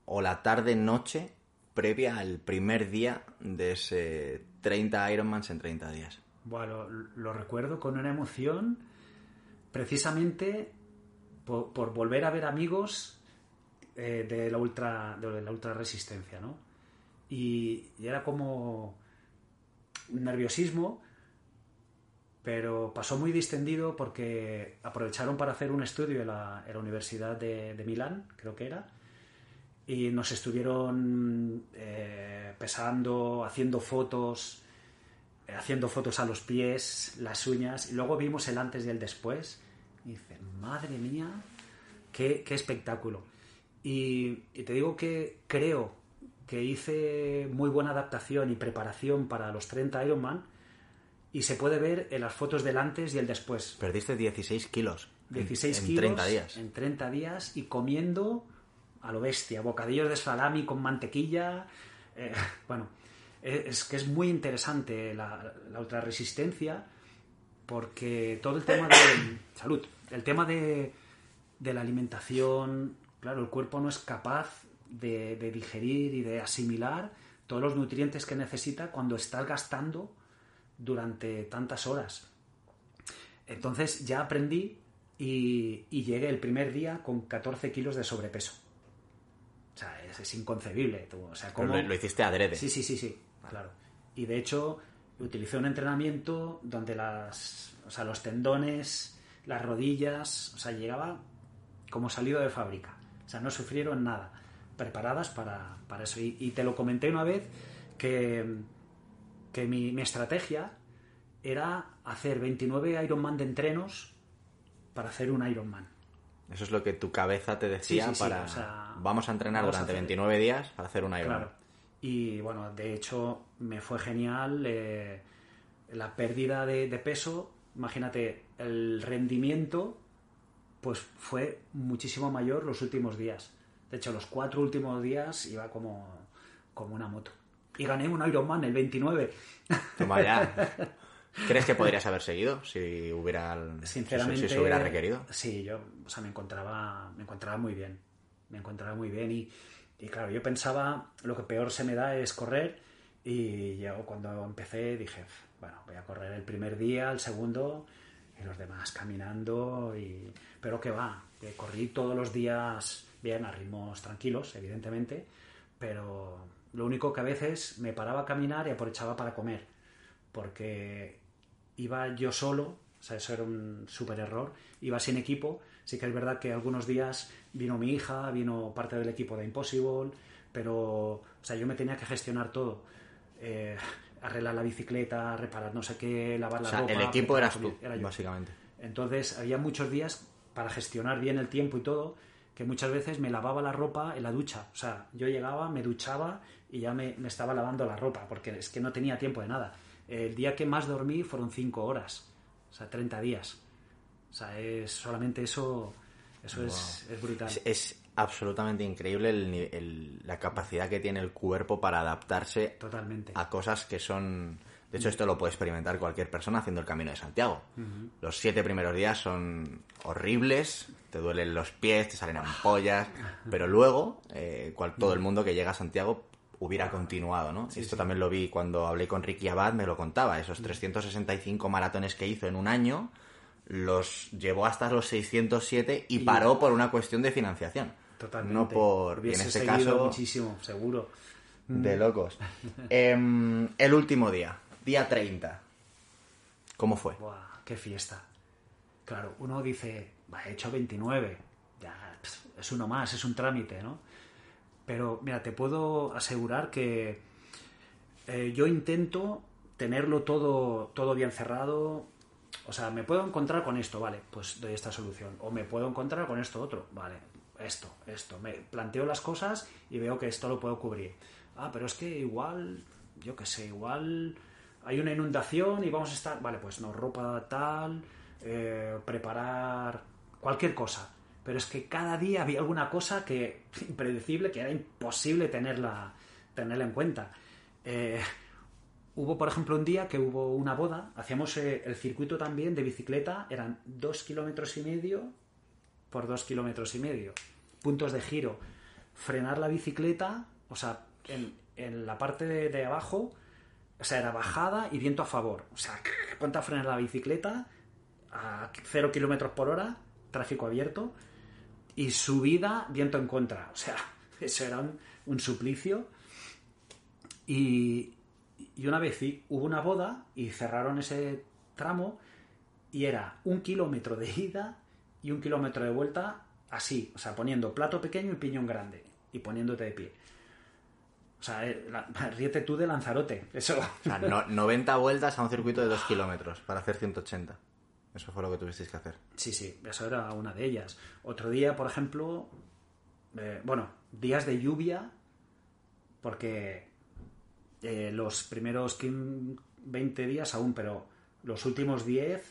o la tarde-noche previa al primer día de ese 30 Ironmans en 30 días. Bueno, lo recuerdo con una emoción precisamente por, volver a ver amigos eh, de, la ultra, de la ultra resistencia, ¿no? Y, era como un nerviosismo, pero pasó muy distendido porque aprovecharon para hacer un estudio en la, Universidad de, Milán, creo que era, y nos estuvieron eh, pesando, haciendo fotos, eh, haciendo fotos a los pies, las uñas, y luego vimos el antes y el después. Y dice, madre mía, qué, espectáculo. Y, te digo que creo que hice muy buena adaptación y preparación para los 30 Ironman y se puede ver en las fotos del antes y el después. Perdiste 16 kilos. 16 en, kilos 30 días. En 30 días y comiendo a lo bestia, bocadillos de salami con mantequilla. Eh, [LAUGHS] bueno, es que es muy interesante la, la ultrarresistencia porque todo el tema de [COUGHS] salud, el tema de, de, la alimentación, claro, el cuerpo no es capaz de, digerir y de asimilar todos los nutrientes que necesita cuando estás gastando durante tantas horas. Entonces ya aprendí y, llegué el primer día con 14 kilos de sobrepeso. O sea, es, inconcebible. O sea, ¿cómo... lo, lo, hiciste adrede. Sí, sí, sí, sí, claro. Y de hecho, utilicé un entrenamiento donde las, o sea, los tendones, las rodillas, o sea, llegaba como salido de fábrica. O sea, no sufrieron nada. Preparadas para, eso. Y, te lo comenté una vez que, que mi, mi, estrategia era hacer 29 Ironman de entrenos para hacer un Ironman. Eso es lo que tu cabeza te decía para... vamos a entrenar durante 29 días para hacer un Ironman. Claro. Y bueno, de hecho me fue genial eh, la pérdida de, peso. Imagínate, el rendimiento pues fue muchísimo mayor los últimos días. De hecho, los cuatro últimos días iba como, como una moto. Y gané un Ironman el 29. Toma ya. [LAUGHS] ¿Crees que podrías haber seguido si hubiera, Sinceramente, si, se hubiera requerido? Sí, yo o sea, me, encontraba, me encontraba muy bien. Me encontraba muy bien y, y claro, yo pensaba, lo que peor se me da es correr. Y yo cuando empecé dije, bueno, voy a correr el primer día, el segundo, y los demás caminando. Y... Pero que va, corrí todos los días bien, a ritmos tranquilos, evidentemente, pero lo único que a veces me paraba a caminar y aprovechaba para comer, porque iba yo solo, o sea, eso era un súper error, iba sin equipo, sí que es verdad que algunos días vino mi hija, vino parte del equipo de Impossible, pero, o sea, yo me tenía que gestionar todo. Eh, arreglar la bicicleta, reparar no sé qué, lavar la o sea, ropa. El equipo eras tú, básicamente. Entonces había muchos días para gestionar bien el tiempo y todo, que muchas veces me lavaba la ropa en la ducha. O sea, yo llegaba, me duchaba y ya me, me estaba lavando la ropa, porque es que no tenía tiempo de nada. El día que más dormí fueron 5 horas, o sea, 30 días. O sea, es solamente eso eso es, brutal. Es, absolutamente increíble la capacidad que tiene el cuerpo para adaptarse Totalmente. a cosas que son... De hecho, esto lo puede experimentar cualquier persona haciendo el Camino de Santiago. Los siete primeros días son horribles, te duelen los pies, te salen ampollas, [LAUGHS] pero luego eh, cual, todo el mundo que llega a Santiago hubiera continuado, ¿no? Esto también lo vi cuando hablé con Ricky Abad, me lo contaba, esos 365 maratones que hizo en un año, los llevó hasta los 607 y, paró por una cuestión de financiación. Totalmente. No por, en este caso... muchísimo, seguro. De locos. [LAUGHS] Em, el último día, día 30. ¿Cómo fue? Buah, qué fiesta. Claro, uno dice, he hecho 29. Ya, es uno más, es un trámite, ¿no? Pero, mira, te puedo asegurar que eh, yo intento tenerlo todo, todo bien cerrado, o sea, me puedo encontrar con esto, vale, pues doy esta solución. O me puedo encontrar con esto otro, vale, esto, esto. Me planteo las cosas y veo que esto lo puedo cubrir. Ah, pero es que igual, yo qué sé, igual hay una inundación y vamos a estar, vale, pues no, ropa tal, eh, preparar cualquier cosa. Pero es que cada día había alguna cosa que [LAUGHS] impredecible, que era imposible tenerla, tenerla en cuenta. Eh, hubo, por ejemplo, un día que hubo una boda, hacíamos eh, el circuito también de bicicleta, eran dos kilómetros y medio por dos kilómetros y medio. Puntos de giro. Frenar la bicicleta, o sea, en, la parte de abajo, o sea, era bajada y viento a favor. O sea, ponte a frenar la bicicleta a 0 kilómetros por hora, tráfico abierto, y subida, viento en contra. O sea, [LAUGHS] eso era un, un suplicio. Y, y una vez hubo una boda y cerraron ese tramo y era un kilómetro de ida y un kilómetro de vuelta así, o sea, poniendo plato pequeño y piñón grande y poniéndote de pie. O sea, eh, la- [LAUGHS] ríete tú de Lanzarote. Eso. O sea, no- 90 vueltas a un circuito de 2 kilómetros para hacer 180. Eso fue lo que tuvisteis que hacer. Sí, sí, eso era una de ellas. Otro día, por ejemplo, eh, bueno, días de lluvia, porque eh, los primeros 15, 20 días aún, pero los últimos 10,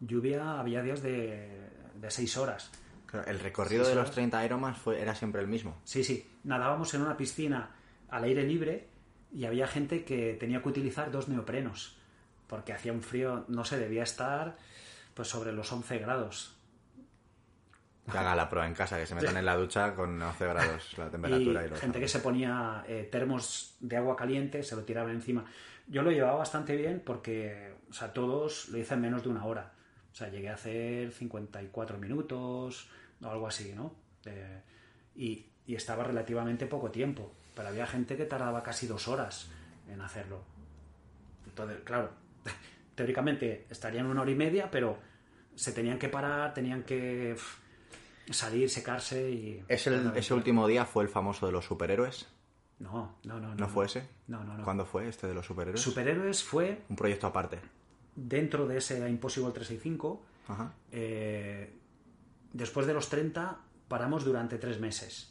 lluvia, había días de, de 6 horas. Claro, el recorrido de los 30 Ironmans fue, era siempre el mismo. Sí, sí, nadábamos en una piscina al aire libre y había gente que tenía que utilizar dos neoprenos, porque hacía un frío, no sé, debía estar pues sobre los 11 grados. Que haga la prueba en casa, que se metan en la ducha con 11 grados la [LAUGHS] temperatura y, y los gente que se ponía eh, termos de agua caliente, se lo tiraban encima. Yo lo llevaba bastante bien porque, o sea, todos lo hice en menos de una hora. O sea, llegué a hacer 54 minutos o algo así, ¿no? Eh, y, y estaba relativamente poco tiempo, pero había gente que tardaba casi dos horas en hacerlo. Entonces, claro, [LAUGHS] teóricamente estarían una hora y media, pero se tenían que parar, tenían que salir, secarse y... ¿Es el- ese último día fue el famoso de los superhéroes? No, no, no. ¿No fue ese? No, no, no. ¿Cuándo fue este de los superhéroes? Superhéroes fue Un proyecto aparte. dentro de ese Impossible 365. Ajá. eh, después de los 30 paramos durante tres meses.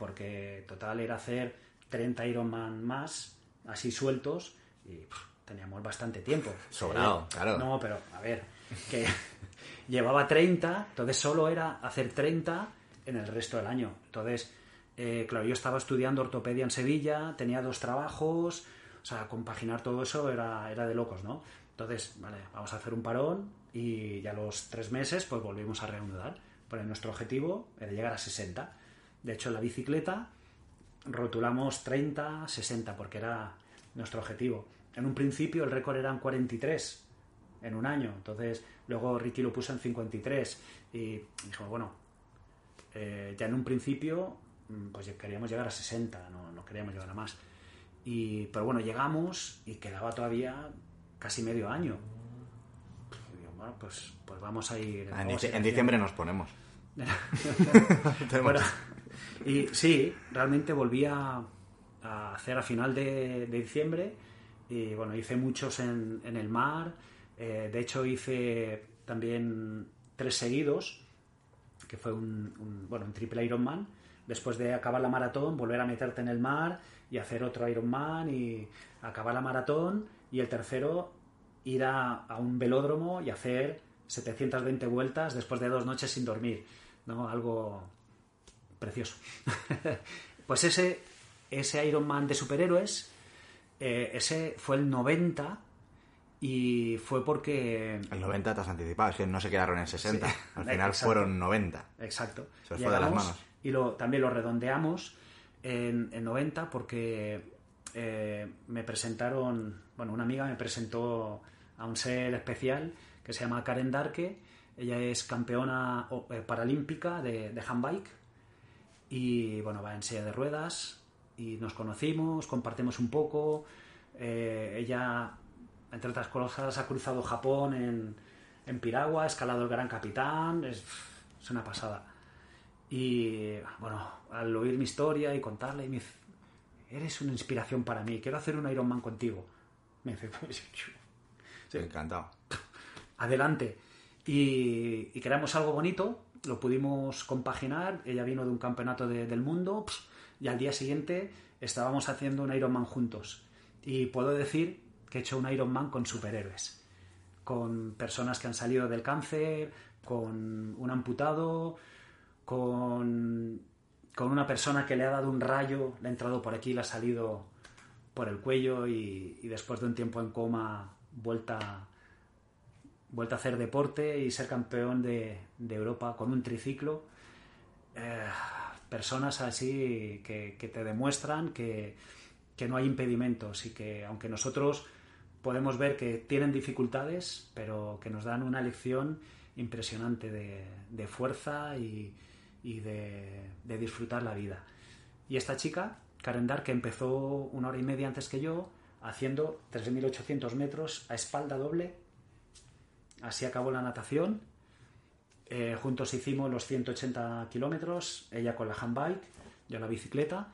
Porque total era hacer 30 Ironman más, así sueltos, y pff, teníamos bastante tiempo. Sobrado, Eh, claro. No, pero a ver, que [LAUGHS] llevaba 30, entonces solo era hacer 30 en el resto del año. Entonces, eh, claro, yo estaba estudiando ortopedia en Sevilla, tenía dos trabajos, o sea, compaginar todo eso era, era de locos, ¿no? Entonces, vale, vamos a hacer un parón y ya los tres meses pues volvimos a reanudar. Pero nuestro objetivo era llegar a 60. De hecho, en la bicicleta rotulamos 30, 60, porque era nuestro objetivo. En un principio el récord eran 43 en un año, entonces luego Ricky lo puso en 53 y dijo, bueno, eh, ya en un principio mm, pues queríamos llegar a 60, no, no queríamos llegar a más. Y, pero bueno, llegamos y quedaba todavía casi medio año. Y digo, bueno, pues, pues vamos a ir... Ah, En, vamos en diciembre nos ponemos. [LAUGHS] [LAUGHS] Bueno, y sí, realmente volví a, hacer a final de, de diciembre y bueno, hice muchos en, en el mar. Eh, de hecho, hice también tres seguidos, que fue un, un- bueno, un triple Ironman. Después de acabar la maratón, volver a meterte en el mar y hacer otro Ironman y acabar la maratón. Y el tercero, ir a, a un velódromo y hacer 720 vueltas después de dos noches sin dormir. ¿no? Algo precioso. [LAUGHS] pues ese, ese Ironman de superhéroes, eh, ese fue el 90 y fue porque... El 90 te has anticipado, es que no se quedaron en 60. Sí, Al final exacto. fueron 90. Exacto. Se os fue de las manos. Y lo, también lo redondeamos en, en 90 porque eh, me presentaron, bueno, una amiga me presentó a un ser especial que se llama Karen Darke. Ella es campeona eh, paralímpica de, de handbike y, bueno, va en silla de ruedas y nos conocimos, compartimos un poco. Eh, ella, entre otras cosas, ha cruzado Japón en, en piragua, ha escalado el Gran Capitán, es, es una pasada. Y bueno, al oír mi historia y contarle, me dice, eres una inspiración para mí, quiero hacer un Ironman contigo. Me dice, [LAUGHS] pues, Sí. Encantado. adelante. Y, y creamos algo bonito, lo pudimos compaginar, ella vino de un campeonato de- del mundo y al día siguiente estábamos haciendo un Ironman juntos. Y puedo decir que he hecho un Ironman con superhéroes, con personas que han salido del cáncer, con un amputado, con, con una persona que le ha dado un rayo, le ha entrado por aquí y le ha salido por el cuello y, después de un tiempo en coma vuelta, vuelta a hacer deporte y ser campeón de, Europa con un triciclo. Eh, personas así que, te demuestran que, no hay impedimentos y que aunque nosotros podemos ver que tienen dificultades, pero que nos dan una lección impresionante de, fuerza y, de, de, disfrutar la vida. Y esta chica, Karen Dark, que empezó una hora y media antes que yo, haciendo 3.800 metros a espalda doble. Así acabó la natación. Eh, juntos hicimos los 180 kilómetros, ella con la handbike, yo la bicicleta,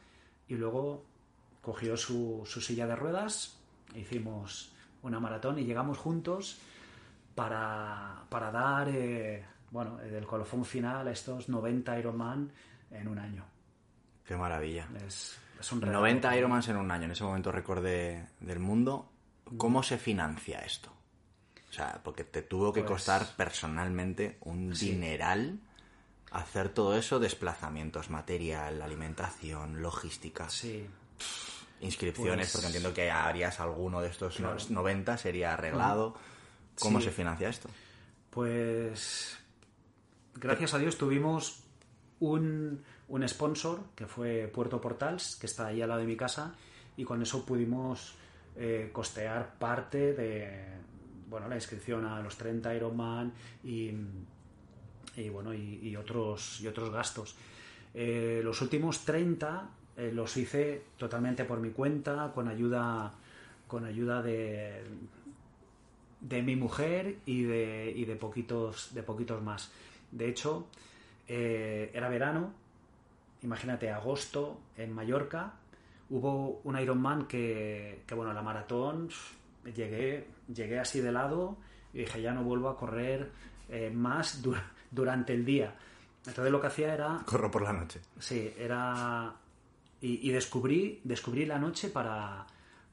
y luego cogió su, silla de ruedas, hicimos una maratón y llegamos juntos para, dar eh, bueno, el colofón final a estos 90 Ironman en un año. Qué maravilla. Es, 90 Ironmans en un año, en ese momento récord del mundo. ¿Cómo se financia esto? O sea, porque te tuvo que pues costar personalmente un dineral hacer todo eso, desplazamientos, material, alimentación, logística. Sí. inscripciones, porque pues entiendo que harías alguno de estos 90, sería arreglado. ¿Cómo se financia esto? Pues gracias a Dios tuvimos un, un sponsor que fue Puerto Portals, que está ahí al lado de mi casa, y con eso pudimos eh, costear parte de bueno, la inscripción a los 30 Ironman y, y bueno, y, otros, y otros gastos. Eh, los últimos 30 eh, los hice totalmente por mi cuenta, con ayuda, con ayuda de, de mi mujer y de, y de, poquitos, de poquitos más. De hecho, era verano, imagínate, agosto en Mallorca, hubo un Ironman que, que bueno, la maratón, llegué, llegué así de lado y dije, ya no vuelvo a correr eh, más [LAUGHS] durante el día. Entonces lo que hacía era... Corro por la noche. Sí, era... Y, descubrí, descubrí la noche para,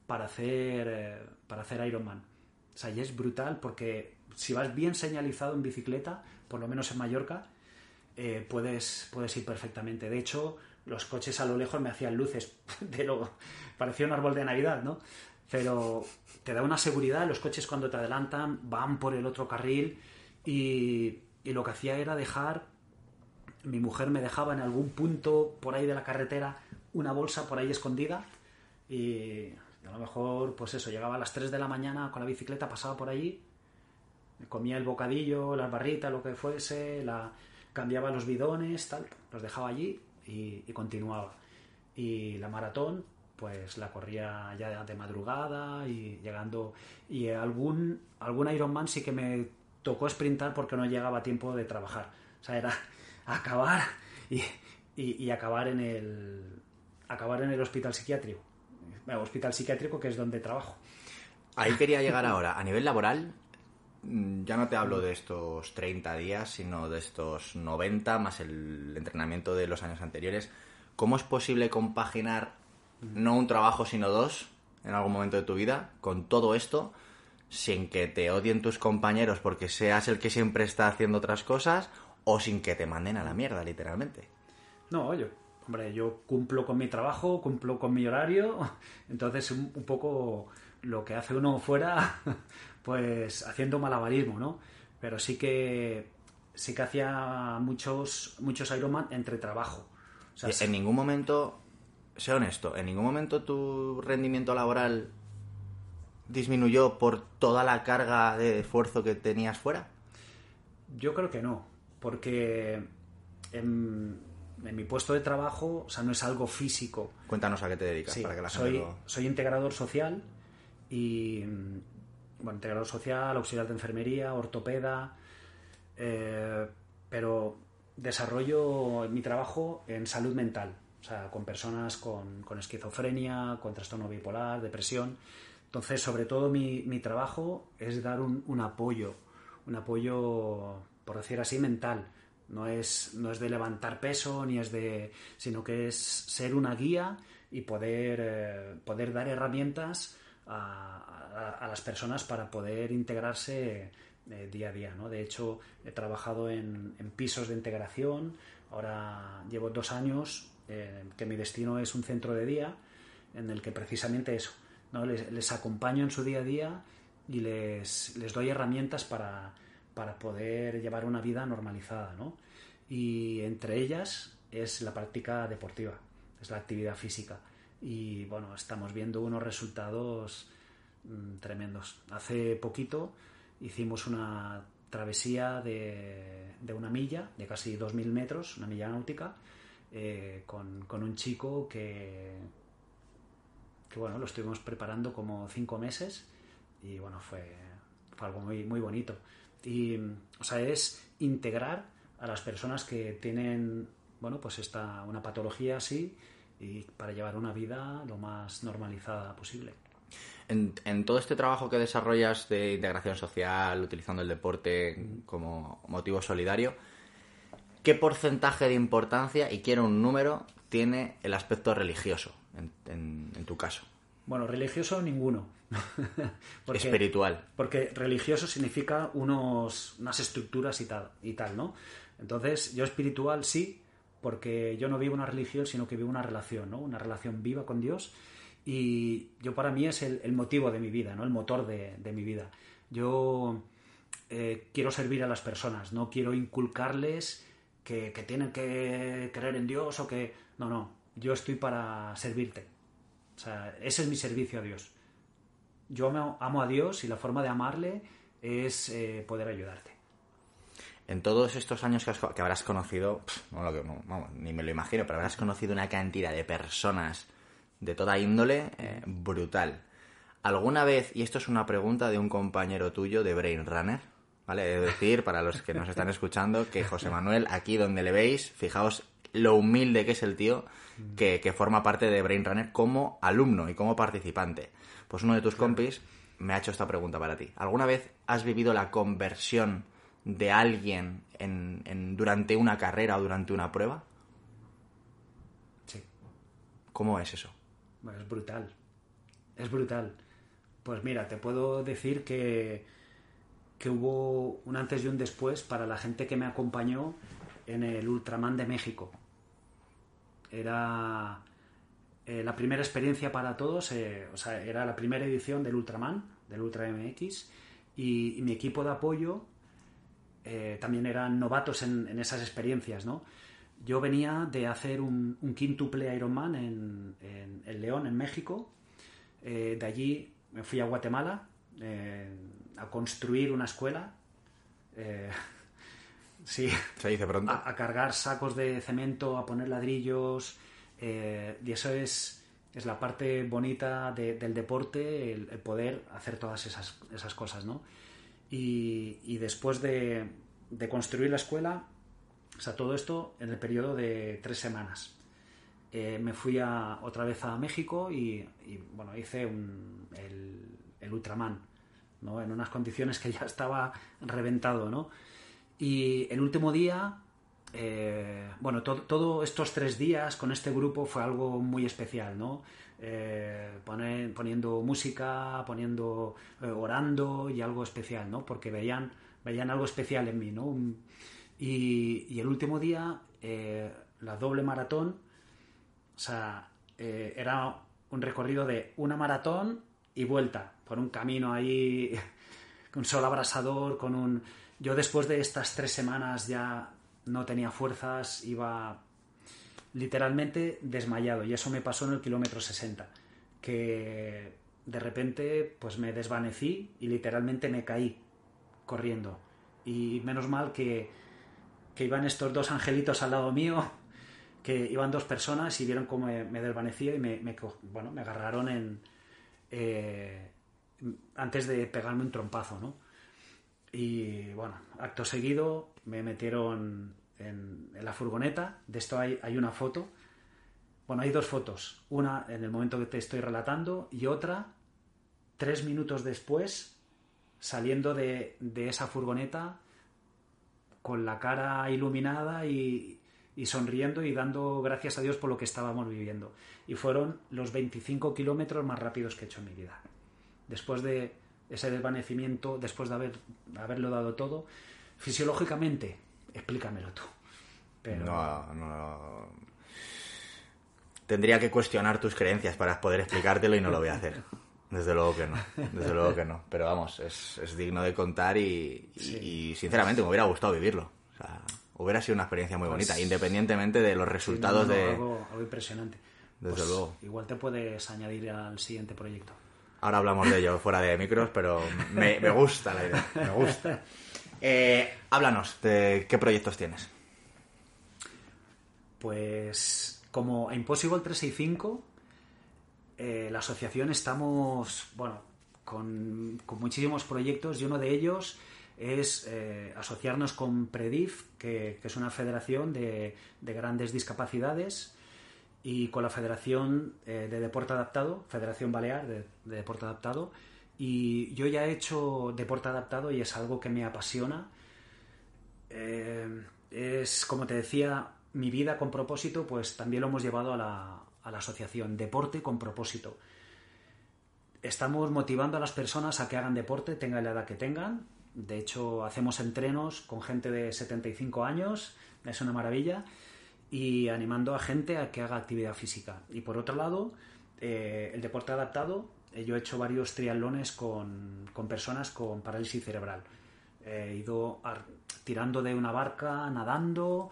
para, hacer, eh, para hacer Ironman. O sea, y es brutal porque si vas bien señalizado en bicicleta, por lo menos en Mallorca, eh, puedes, puedes ir perfectamente. De hecho, los coches a lo lejos me hacían luces [LAUGHS] de lo parecía un árbol de Navidad, ¿no? Pero te da una seguridad, los coches cuando te adelantan van por el otro carril y, y lo que hacía era dejar, mi mujer me dejaba en algún punto por ahí de la carretera una bolsa por ahí escondida y a lo mejor, pues eso, llegaba a las 3 de la mañana con la bicicleta, pasaba por allí, comía el bocadillo, las barritas, lo que fuese, la, cambiaba los bidones, tal, los dejaba allí y, continuaba. Y la maratón, pues la corría ya de madrugada y llegando. Y algún, algún Ironman sí que me tocó sprintar porque no llegaba tiempo de trabajar. O sea, era [LAUGHS] acabar y, y, acabar en el acabar en el hospital psiquiátrico. Bueno, hospital psiquiátrico que es donde trabajo. Ahí quería llegar ahora. A nivel laboral, Mm, ya no te hablo de estos 30 días, sino de estos 90 más el entrenamiento de los años anteriores. ¿Cómo es posible compaginar no un trabajo, sino dos en algún momento de tu vida con todo esto sin que te odien tus compañeros porque seas el que siempre está haciendo otras cosas o sin que te manden a la mierda, literalmente? No, yo, hombre, yo cumplo con mi trabajo, cumplo con mi horario, [LAUGHS] entonces un poco lo que hace uno fuera [LAUGHS] pues haciendo malabarismo, ¿no? Pero sí que sí que hacía muchos muchos Ironman entre trabajo. en ningún momento, sé honesto, en ningún momento tu rendimiento laboral disminuyó por toda la carga de esfuerzo que tenías fuera. Yo creo que no, porque en, mi puesto de trabajo, o sea, no es algo físico. Cuéntanos a qué te dedicas para que la soy, soy integrador social y bueno, integrador social, auxiliar de enfermería, ortopeda, eh, pero desarrollo mi trabajo en salud mental, o sea, con personas con, esquizofrenia, con trastorno bipolar, depresión. Entonces, sobre todo mi, trabajo es dar un, apoyo, un apoyo, por decir así, mental. No es, no es de levantar peso, ni es de. sino que es ser una guía y poder, eh, poder dar herramientas a, las personas para poder integrarse eh, día a día. De hecho, he trabajado en, pisos de integración, ahora llevo dos años, eh, que mi destino es un centro de día, en el que precisamente eso, ¿no? les, acompaño en su día a día y les, les doy herramientas para, para poder llevar una vida normalizada. ¿no? Y entre ellas es la práctica deportiva, es la actividad física. Y bueno, estamos viendo unos resultados mm, tremendos. Hace poquito hicimos una travesía de, de una milla, de casi 2.000 metros, una milla náutica, eh, con, con un chico que, que bueno, lo estuvimos preparando como cinco meses y bueno, fue, fue algo muy, muy bonito. Y, o sea, es integrar a las personas que tienen, bueno, pues esta, una patología así y para llevar una vida lo más normalizada posible. En, en, todo este trabajo que desarrollas de integración social, utilizando el deporte como motivo solidario, ¿qué porcentaje de importancia, y quiero un número, tiene el aspecto religioso en, en, en tu caso? Bueno, religioso ninguno. [LAUGHS] porque, Espiritual. Porque religioso significa unos, unas estructuras y tal, y tal, ¿no? Entonces, yo espiritual sí, porque yo no vivo una religión, sino que vivo una relación, ¿no? Una relación viva con Dios. Y yo para mí es el, el motivo de mi vida, ¿no? El motor de, de mi vida. Yo eh, quiero servir a las personas, no quiero inculcarles que, tienen que creer en Dios o que... No, no, yo estoy para servirte. O sea, ese es mi servicio a Dius. Yo amo a Dios y la forma de amarle es eh, poder ayudarte. En todos estos años que, has, que habrás conocido, pff, no, no, vamos, ni me lo imagino, pero habrás conocido una cantidad de personas de toda índole eh, brutal. ¿Alguna vez, y esto es una pregunta de un compañero tuyo de Brain Runner, ¿vale? Es decir, para los que nos están escuchando, que José Manuel, aquí donde le veis, fijaos lo humilde que es el tío, que, que, forma parte de Brain Runner como alumno y como participante. Pues uno de tus compis me ha hecho esta pregunta para ti. ¿Alguna vez has vivido la conversión de alguien en, en, durante una carrera o durante una prueba? Sí. ¿Cómo es eso? Bueno, es brutal. Es brutal. Pues mira, te puedo decir que, que hubo un antes y un después para la gente que me acompañó en el Ultraman de México era eh, la primera experiencia para todos, eh, o sea, era la primera edición del Ultraman, del Ultra MX, y, y mi equipo de apoyo eh, también eran novatos en, en, esas experiencias, ¿no? Yo venía de hacer un, un quíntuple Ironman en, en, en, León, en México. de allí me fui a Guatemala a construir una escuela. [LAUGHS] Sí. Se dice pronto. A, a, cargar sacos de cemento, a poner ladrillos. Eh, y eso es, es, la parte bonita de, del deporte, el, el, poder hacer todas esas, esas cosas, ¿no? Y, y después de, de, construir la escuela, o sea, todo esto en el periodo de tres semanas. Eh, me fui a, otra vez a México y, y bueno, hice un, el, el Ultraman, ¿no? En unas condiciones que ya estaba reventado, ¿no? Y el último día, eh, bueno, todos todo estos tres días con este grupo fue algo muy especial, ¿no? Eh, poniendo música, poniendo, eh, orando y algo especial, ¿no? Porque veían, veían algo especial en mí, ¿no? Y, y el último día, la doble maratón, o sea, era un recorrido de una maratón y vuelta, por un camino ahí, [LAUGHS] con sol abrasador, con un yo después de estas tres semanas ya no tenía fuerzas, iba literalmente desmayado y eso me pasó en el kilómetro 60, que de repente pues me desvanecí y literalmente me caí corriendo. Y menos mal que, que iban estos dos angelitos al lado mío, que iban dos personas y vieron cómo me, me desvanecía y me, bueno, me agarraron en... Eh, antes de pegarme un trompazo, ¿no? Y bueno, acto seguido me metieron en, la furgoneta. De esto hay, una foto. Bueno, hay dos fotos. Una en el momento que te estoy relatando y otra tres minutos después saliendo de esa furgoneta con la cara iluminada y, y, sonriendo y dando gracias a Dios por lo que estábamos viviendo. Y fueron los 25 kilómetros más rápidos que he hecho en mi vida. Después de ese desvanecimiento después de haber, haberlo dado todo. Fisiológicamente, explícamelo tú. Pero... No, no. tendría que cuestionar tus creencias para poder explicártelo y no lo voy a hacer. Desde luego que no, desde luego que no. Pero vamos, es, es digno de contar y, y- y, sinceramente me hubiera gustado vivirlo. O sea, hubiera sido una experiencia muy bonita, independientemente de los resultados Sí, no, no, de... Algo, algo impresionante. Desde Pues luego. Igual te puedes añadir al siguiente proyecto. Ahora hablamos de ello [LAUGHS] fuera de micros, pero me, me gusta la idea, me gusta. [LAUGHS] Eh, háblanos de qué proyectos tienes. Pues como Impossible 365, eh, la asociación estamos, bueno, con, con muchísimos proyectos y uno de ellos es eh, asociarnos con Predif, que, es una federación de, de grandes discapacidades, y con la Federación eh, de Deporte Adaptado, Federación Balear de, de Deporte Adaptado. Y yo ya he hecho deporte adaptado y es algo que me apasiona. Eh, es, como te decía, mi vida con propósito, pues también lo hemos llevado a la, a la asociación Deporte con propósito. Estamos motivando a las personas a que hagan deporte, tengan la edad que tengan. De hecho, hacemos entrenos con gente de 75 años, es una maravilla, y animando a gente a que haga actividad física. Y por otro lado, eh, el deporte adaptado, eh, yo he hecho varios triatlones con, con personas con parálisis cerebral. He ido tirando de una barca, nadando,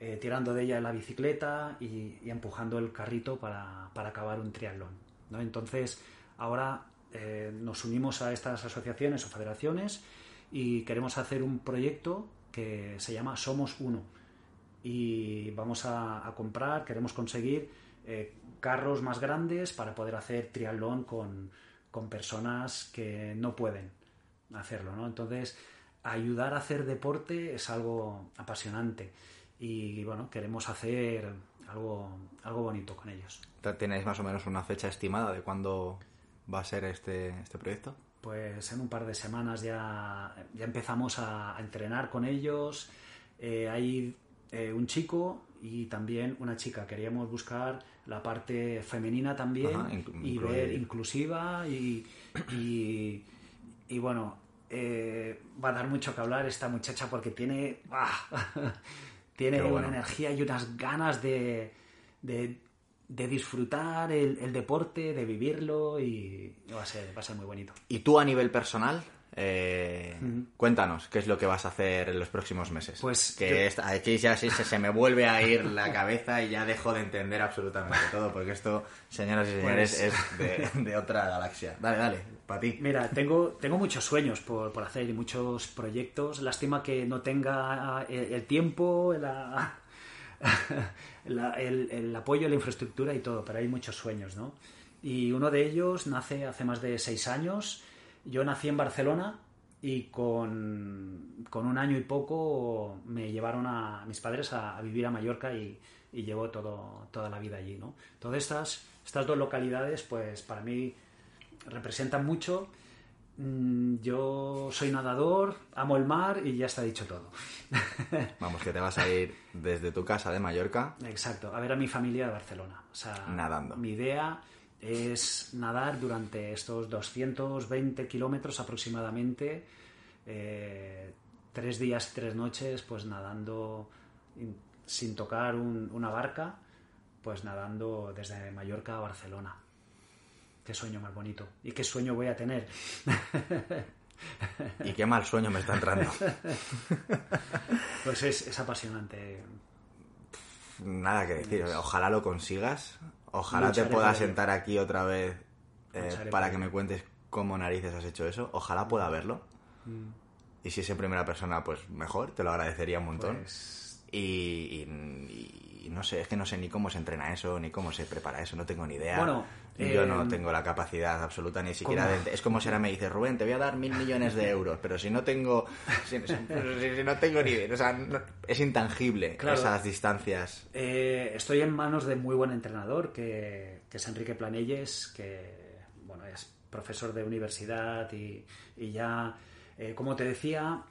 eh, tirando de ella la bicicleta y, y empujando el carrito para, para acabar un triatlón. ¿no? Entonces, ahora eh, nos unimos a estas asociaciones o federaciones y queremos hacer un proyecto que se llama Somos Uno. Y vamos a, comprar, queremos conseguir eh, carros más grandes para poder hacer triatlón con, con personas que no pueden hacerlo. ¿no? Entonces, ayudar a hacer deporte es algo apasionante y bueno, queremos hacer algo, algo bonito con ellos. ¿Tenéis más o menos una fecha estimada de cuándo va a ser este, este proyecto? Pues en un par de semanas ya, ya empezamos a, a entrenar con ellos. Eh, hay eh, un chico y también una chica. Queríamos buscar la parte femenina también Ajá, y ver inclusiva y, y, y bueno, eh, va a dar mucho que hablar esta muchacha porque tiene, [LAUGHS] ¡ah! [LAUGHS] tiene una energía y unas ganas de, de, de disfrutar el, el deporte, de vivirlo y va a ser, va a ser muy bonito. Y tú a nivel personal, eh, cuéntanos qué es lo que vas a hacer en los próximos meses. Pues que yo- esta- aquí ya sí se, se me vuelve a ir la cabeza y ya dejo de entender absolutamente todo, porque esto, señoras y señores, Pues- es de, de otra galaxia. Dale, dale, para ti. Mira, tengo, tengo muchos sueños por, por hacer y muchos proyectos. Lástima que no tenga el, el tiempo, la- el, el apoyo, la infraestructura y todo, pero hay muchos sueños, ¿no? Y uno de ellos nace hace más de seis años. Yo nací en Barcelona y con, con un año y poco me llevaron a mis padres a, a vivir a Mallorca y, y llevo todo, toda la vida allí, ¿no? Todas estas, estas dos localidades, pues para mí representan mucho. Mm, Yo soy nadador, amo el mar y ya está dicho todo. [LAUGHS] Vamos, que te vas a ir desde tu casa de Mallorca. Exacto, a ver a mi familia de Barcelona. O sea, Nadando. Mi idea es nadar durante estos 220 kilómetros aproximadamente, eh, tres días y tres noches, pues nadando in- sin tocar un- una barca, pues nadando desde Mallorca a Barcelona. Qué sueño más bonito. ¿Y qué sueño voy a tener? Y qué mal sueño me está entrando. Pues es, es apasionante. Nada que decir. Ojalá lo consigas. Ojalá te pueda sentar aquí otra vez eh, para que me cuentes cómo narices has hecho eso. Ojalá pueda verlo. Mm. Y si es en primera persona, pues mejor. Te lo agradecería un montón. Pues, Y, y- y no sé, es que no sé ni cómo se entrena eso, ni cómo se prepara eso, no tengo ni idea. Bueno, yo no tengo la capacidad absoluta ni siquiera ¿cómo? de... Es como si ahora me dice, Rubén, te voy a dar mil millones de euros, pero si no tengo... Si, si- si- si no tengo ni idea, o sea, no- es intangible Claro. esas distancias. Eh, estoy en manos de muy buen entrenador, que, que es Enrique Planelles, que bueno, es profesor de universidad y, y ya, eh, como te decía,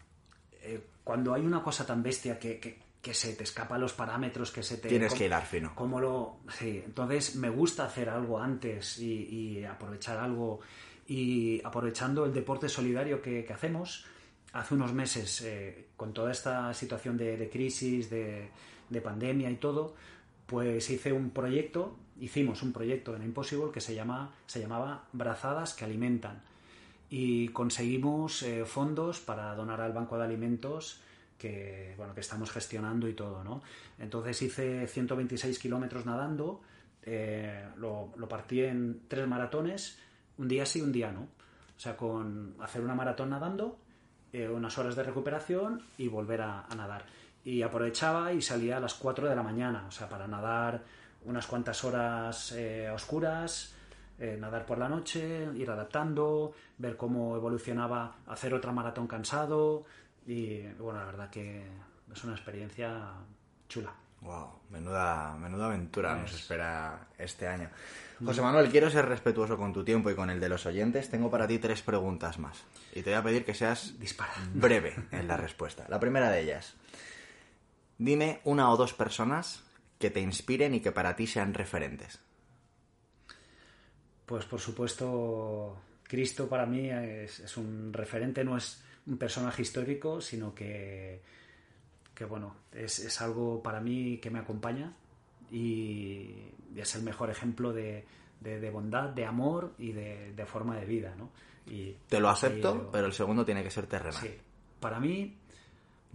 eh, cuando hay una cosa tan bestia que, que- que se te escapa los parámetros, que se te... Tienes com- que hilar fino. ¿Cómo lo...? Sí, entonces me gusta hacer algo antes y, y aprovechar algo. Y aprovechando el deporte solidario que, que hacemos, hace unos meses, eh, con toda esta situación de, de crisis, de, de pandemia y todo, pues hice un proyecto, hicimos un proyecto en Impossible que se, llama, se llamaba Brazadas que Alimentan. Y conseguimos eh, fondos para donar al Banco de Alimentos que, bueno, que estamos gestionando y todo, ¿no? Entonces hice 126 kilómetros nadando, eh, lo, lo partí en tres maratones, un día sí, un día no. O sea, con hacer una maratón nadando, eh, unas horas de recuperación y volver a, nadar. Y aprovechaba y salía a las 4 de la mañana, o sea, para nadar unas cuantas horas eh, oscuras, eh, nadar por la noche, ir adaptando, ver cómo evolucionaba, hacer otra maratón cansado. Y bueno, la verdad que es una experiencia chula. Wow, menuda, menuda aventura nos espera este año. José Manuel, quiero ser respetuoso con tu tiempo y con el de los oyentes. Tengo para ti tres preguntas más. Y te voy a pedir que seas Dispara. breve en la respuesta. La primera de ellas. Dime una o dos personas que te inspiren y que para ti sean referentes. Pues por supuesto, Cristo para mí es, es un referente, no es un personaje histórico, sino que, que bueno, es, es algo para mí que me acompaña y es el mejor ejemplo de, de, de bondad, de amor y de, de, forma de vida, ¿no? Y, Te lo acepto, y pero el segundo tiene que ser terrenal. sí, para mí...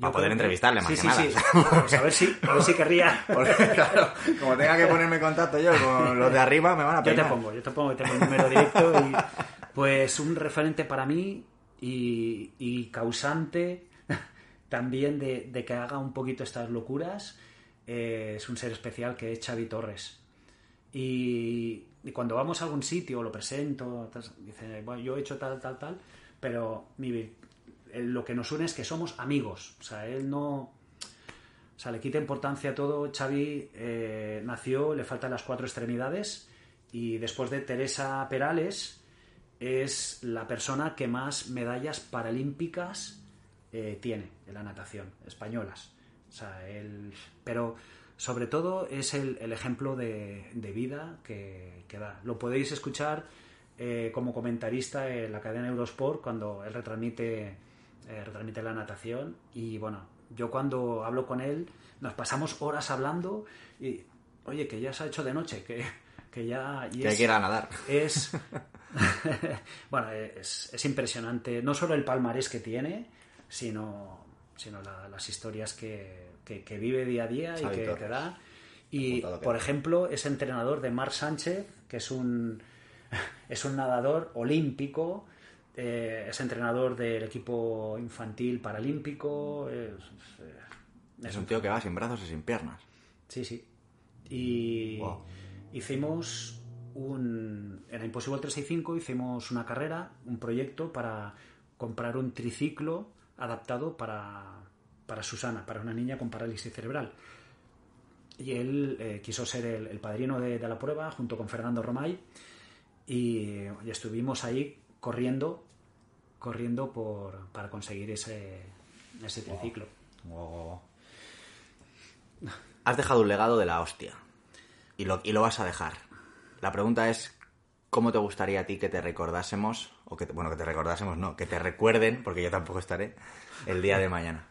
Para yo poder que- entrevistarle, más sí, que sí, nada. sí. Pues a ver si, a ver si querría. [LAUGHS] Porque, claro, como tenga que ponerme en contacto yo con los de arriba, me van a Yo te pongo, yo te pongo, tengo el número directo y pues un referente para mí y, causante [LAUGHS] también de, que haga un poquito estas locuras eh, es un ser especial que es Xavi Torres. Y, cuando vamos a algún sitio, lo presento, dice, bueno, yo he hecho tal, tal, tal, pero eh, lo que nos une es que somos amigos. O sea, él no, o sea, le quita importancia a todo. Xavi eh, nació, le faltan las cuatro extremidades y después de Teresa Perales es la persona que más medallas paralímpicas eh, tiene en la natación, españolas. O sea, él, pero sobre todo es el, el ejemplo de, de vida que, que da. Lo podéis escuchar eh, como comentarista en la cadena Eurosport cuando él retransmite, eh, retransmite la natación y bueno, yo cuando hablo con él nos pasamos horas hablando y oye, que ya se ha hecho de noche, que, que ya... y Que hay es- que ir a nadar. es [LAUGHS] bueno es, es impresionante no solo el palmarés que tiene sino sino la- las historias que, que- que vive día a día y que Torres. te da y por ejemplo es entrenador de Marc Sánchez que es un [LAUGHS] es un nadador olímpico eh, es entrenador del equipo infantil paralímpico es- es- Es un tío que va sin brazos y sin piernas. Sí, sí. Y Wow. hicimos un. En Impossible 365 hicimos una carrera, un proyecto para comprar un triciclo adaptado para, para Susana, para una niña con parálisis cerebral. Y él eh, quiso ser el, el padrino de, de la prueba junto con Fernando Romay y, y estuvimos ahí corriendo, corriendo por, para conseguir ese, ese triciclo. Has dejado un legado de la hostia. Y lo, y lo vas a dejar. La pregunta es, ¿cómo te gustaría a ti que te recordásemos? O que, bueno, que te recordásemos, no, que te recuerden, porque yo tampoco estaré, el día de mañana.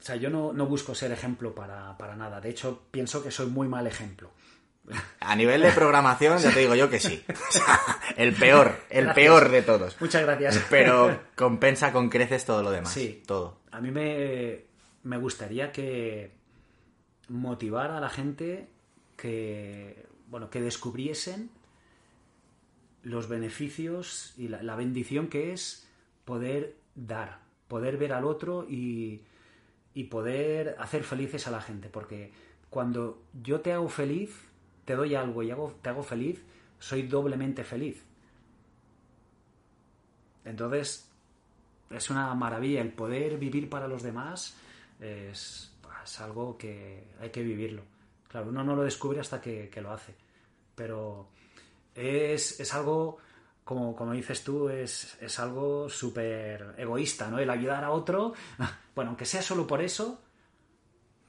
O sea, yo no, no busco ser ejemplo para, para nada. De hecho, pienso que soy muy mal ejemplo. A nivel de programación, ya te digo yo que sí. [LAUGHS] O sea, el peor, el Gracias. peor de todos. Muchas gracias. Pero [LAUGHS] compensa con creces todo lo demás. Sí. Todo. A mí me, me gustaría que motivar a la gente que, bueno, que descubriesen los beneficios y la, bendición que es poder dar, poder ver al otro y, y poder hacer felices a la gente. Porque cuando yo te hago feliz, te doy algo y hago, te hago feliz, soy doblemente feliz. Entonces, es una maravilla el poder vivir para los demás es, es algo que hay que vivirlo claro uno no lo descubre hasta que, que lo hace. Pero es, es algo como, como dices tú es, es algo súper egoísta no el ayudar a otro [LAUGHS] bueno aunque sea solo por eso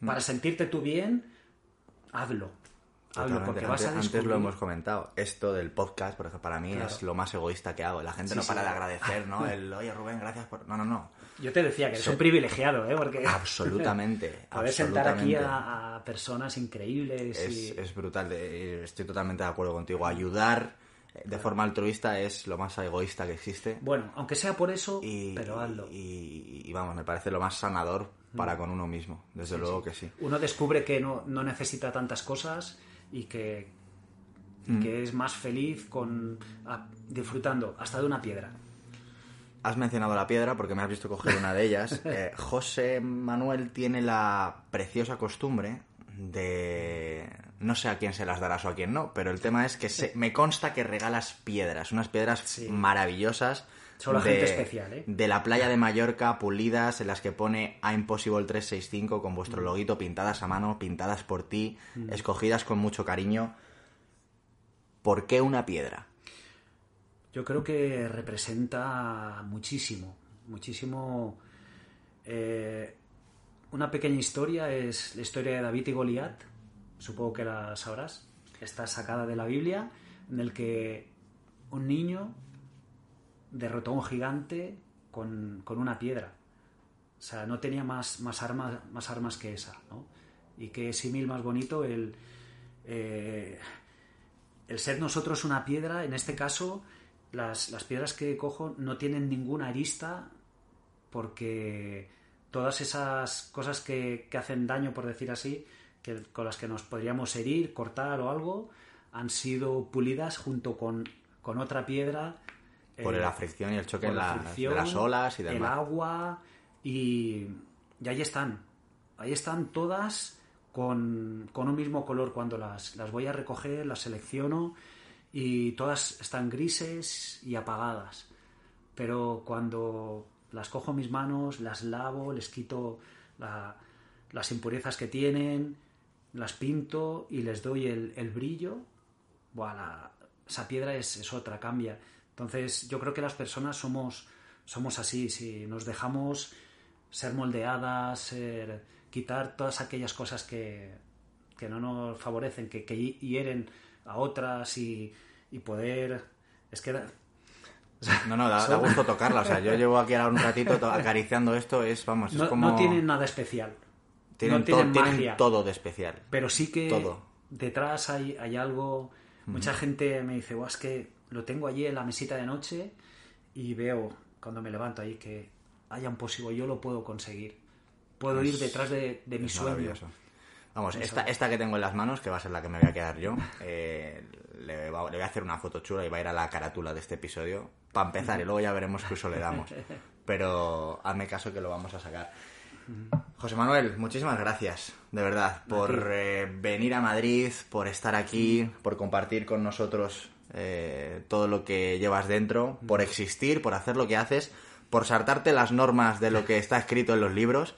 para sentirte tú bien hazlo Hazlo porque Totalmente. vas a antes, antes descubrir... lo hemos comentado. Esto del podcast, por ejemplo, para mí Claro. es lo más egoísta que hago. La gente Sí, no para sí. de agradecer, [LAUGHS] ¿no? El, oye, Rubén, gracias por... No, no, no. Yo te decía que eres Sí. un privilegiado, ¿eh? Porque [LAUGHS] Absolutamente. poder sentar aquí a, a personas increíbles Es, y... es brutal. de- Estoy totalmente de acuerdo contigo. Ayudar eh, de forma altruista es lo más egoísta que existe. Bueno, aunque sea por eso, Y, pero hazlo. Mm. y- y, vamos, me parece lo más sanador para con uno mismo. Desde luego que sí. Uno descubre que no, no necesita tantas cosas y que, Mm. que es más feliz con a- disfrutando hasta de una piedra. Has mencionado la piedra porque me has visto coger una de ellas. [LAUGHS] Eh, José Manuel tiene la preciosa costumbre de... No sé a quién se las darás o a quién no, pero el tema es que se- me consta que regalas piedras, unas piedras Sí. maravillosas. Solo a gente especial, ¿eh? De la playa de Mallorca, pulidas, en las que pone A Impossible 365 con vuestro Mm. loguito pintadas a mano, pintadas por ti, escogidas con mucho cariño. ¿Por qué una piedra? Yo creo que representa muchísimo, muchísimo. eh, una pequeña historia es la historia de David y Goliat, supongo que la sabrás. Está sacada de la Biblia, en el que un niño derrotó a un gigante con, con una piedra. O sea, no tenía más, más, armas, más armas que esa, ¿no? Y qué símil más bonito el, eh, el ser nosotros una piedra, en este caso, las, las piedras que cojo no tienen ninguna arista porque todas esas cosas que, que hacen daño, por decir así, que, con las que nos podríamos herir, cortar o algo, han sido pulidas junto con, con otra piedra. Por eh, la fricción y el choque de la las, de fricción, las olas y el demás. agua y, y ahí están. Ahí están todas con, con un mismo color. Cuando las, las voy a recoger, las selecciono y todas están grises y apagadas. Pero cuando las cojo en mis manos, las lavo, les quito la- las impurezas que tienen, las pinto y les doy el, el brillo, buah, la- esa piedra es, es otra, cambia. Entonces yo creo que las personas somos, somos así, si nos dejamos ser moldeadas, ser, quitar todas aquellas cosas que, que no nos favorecen, que, que hieren a otras y, y poder... Es que No, no, da, da [LAUGHS] gusto tocarla. O sea, yo llevo aquí ahora un ratito to- acariciando esto. Es, vamos, es no, como... no tienen nada especial. tienen no tienen to- tienen magia. todo de especial. Pero sí que Todo. detrás hay, hay algo. Mucha gente me dice, "Buah, es que lo tengo allí en la mesita de noche y veo cuando me levanto ahí que haya un posible, yo lo puedo conseguir. Puedo ir detrás de, de mi sueño. Vamos, esta, esta que tengo en las manos, que va a ser la que me voy a quedar yo, [LAUGHS] eh, le, va- le voy a hacer una foto chula y va a ir a la carátula de este episodio. Para empezar, y luego ya veremos qué uso le damos. [LAUGHS] Pero hazme caso que lo vamos a sacar. José Manuel, muchísimas gracias, de verdad, por eh, venir a Madrid, por estar aquí, por compartir con nosotros eh, todo lo que llevas dentro, por existir, por hacer lo que haces, por saltarte las normas de lo que está escrito en los libros.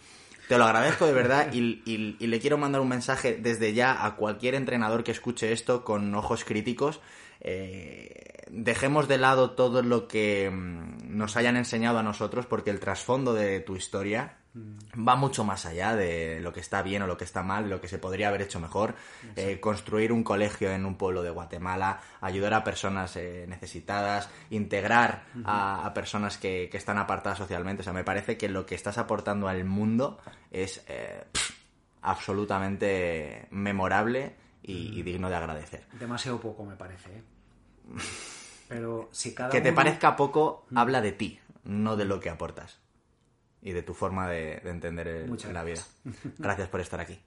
Te lo agradezco de verdad y, y- y le quiero mandar un mensaje desde ya a cualquier entrenador que escuche esto con ojos críticos. Eh, dejemos de lado todo lo que mm, nos hayan enseñado a nosotros porque el trasfondo de tu historia va mucho más allá de lo que está bien o lo que está mal, lo que se podría haber hecho mejor. Eh, construir un colegio en un pueblo de Guatemala, ayudar a personas eh, necesitadas, integrar a, a personas que, que están apartadas socialmente. O sea, me parece que lo que estás aportando al mundo es eh, pff, absolutamente memorable y, y digno de agradecer. Demasiado poco me parece. ¿eh? Pero si [LAUGHS] cada Que te parezca poco, habla de ti, no de lo que aportas. Y de tu forma de, de entender el- la vida. [LAUGHS] Gracias por estar aquí.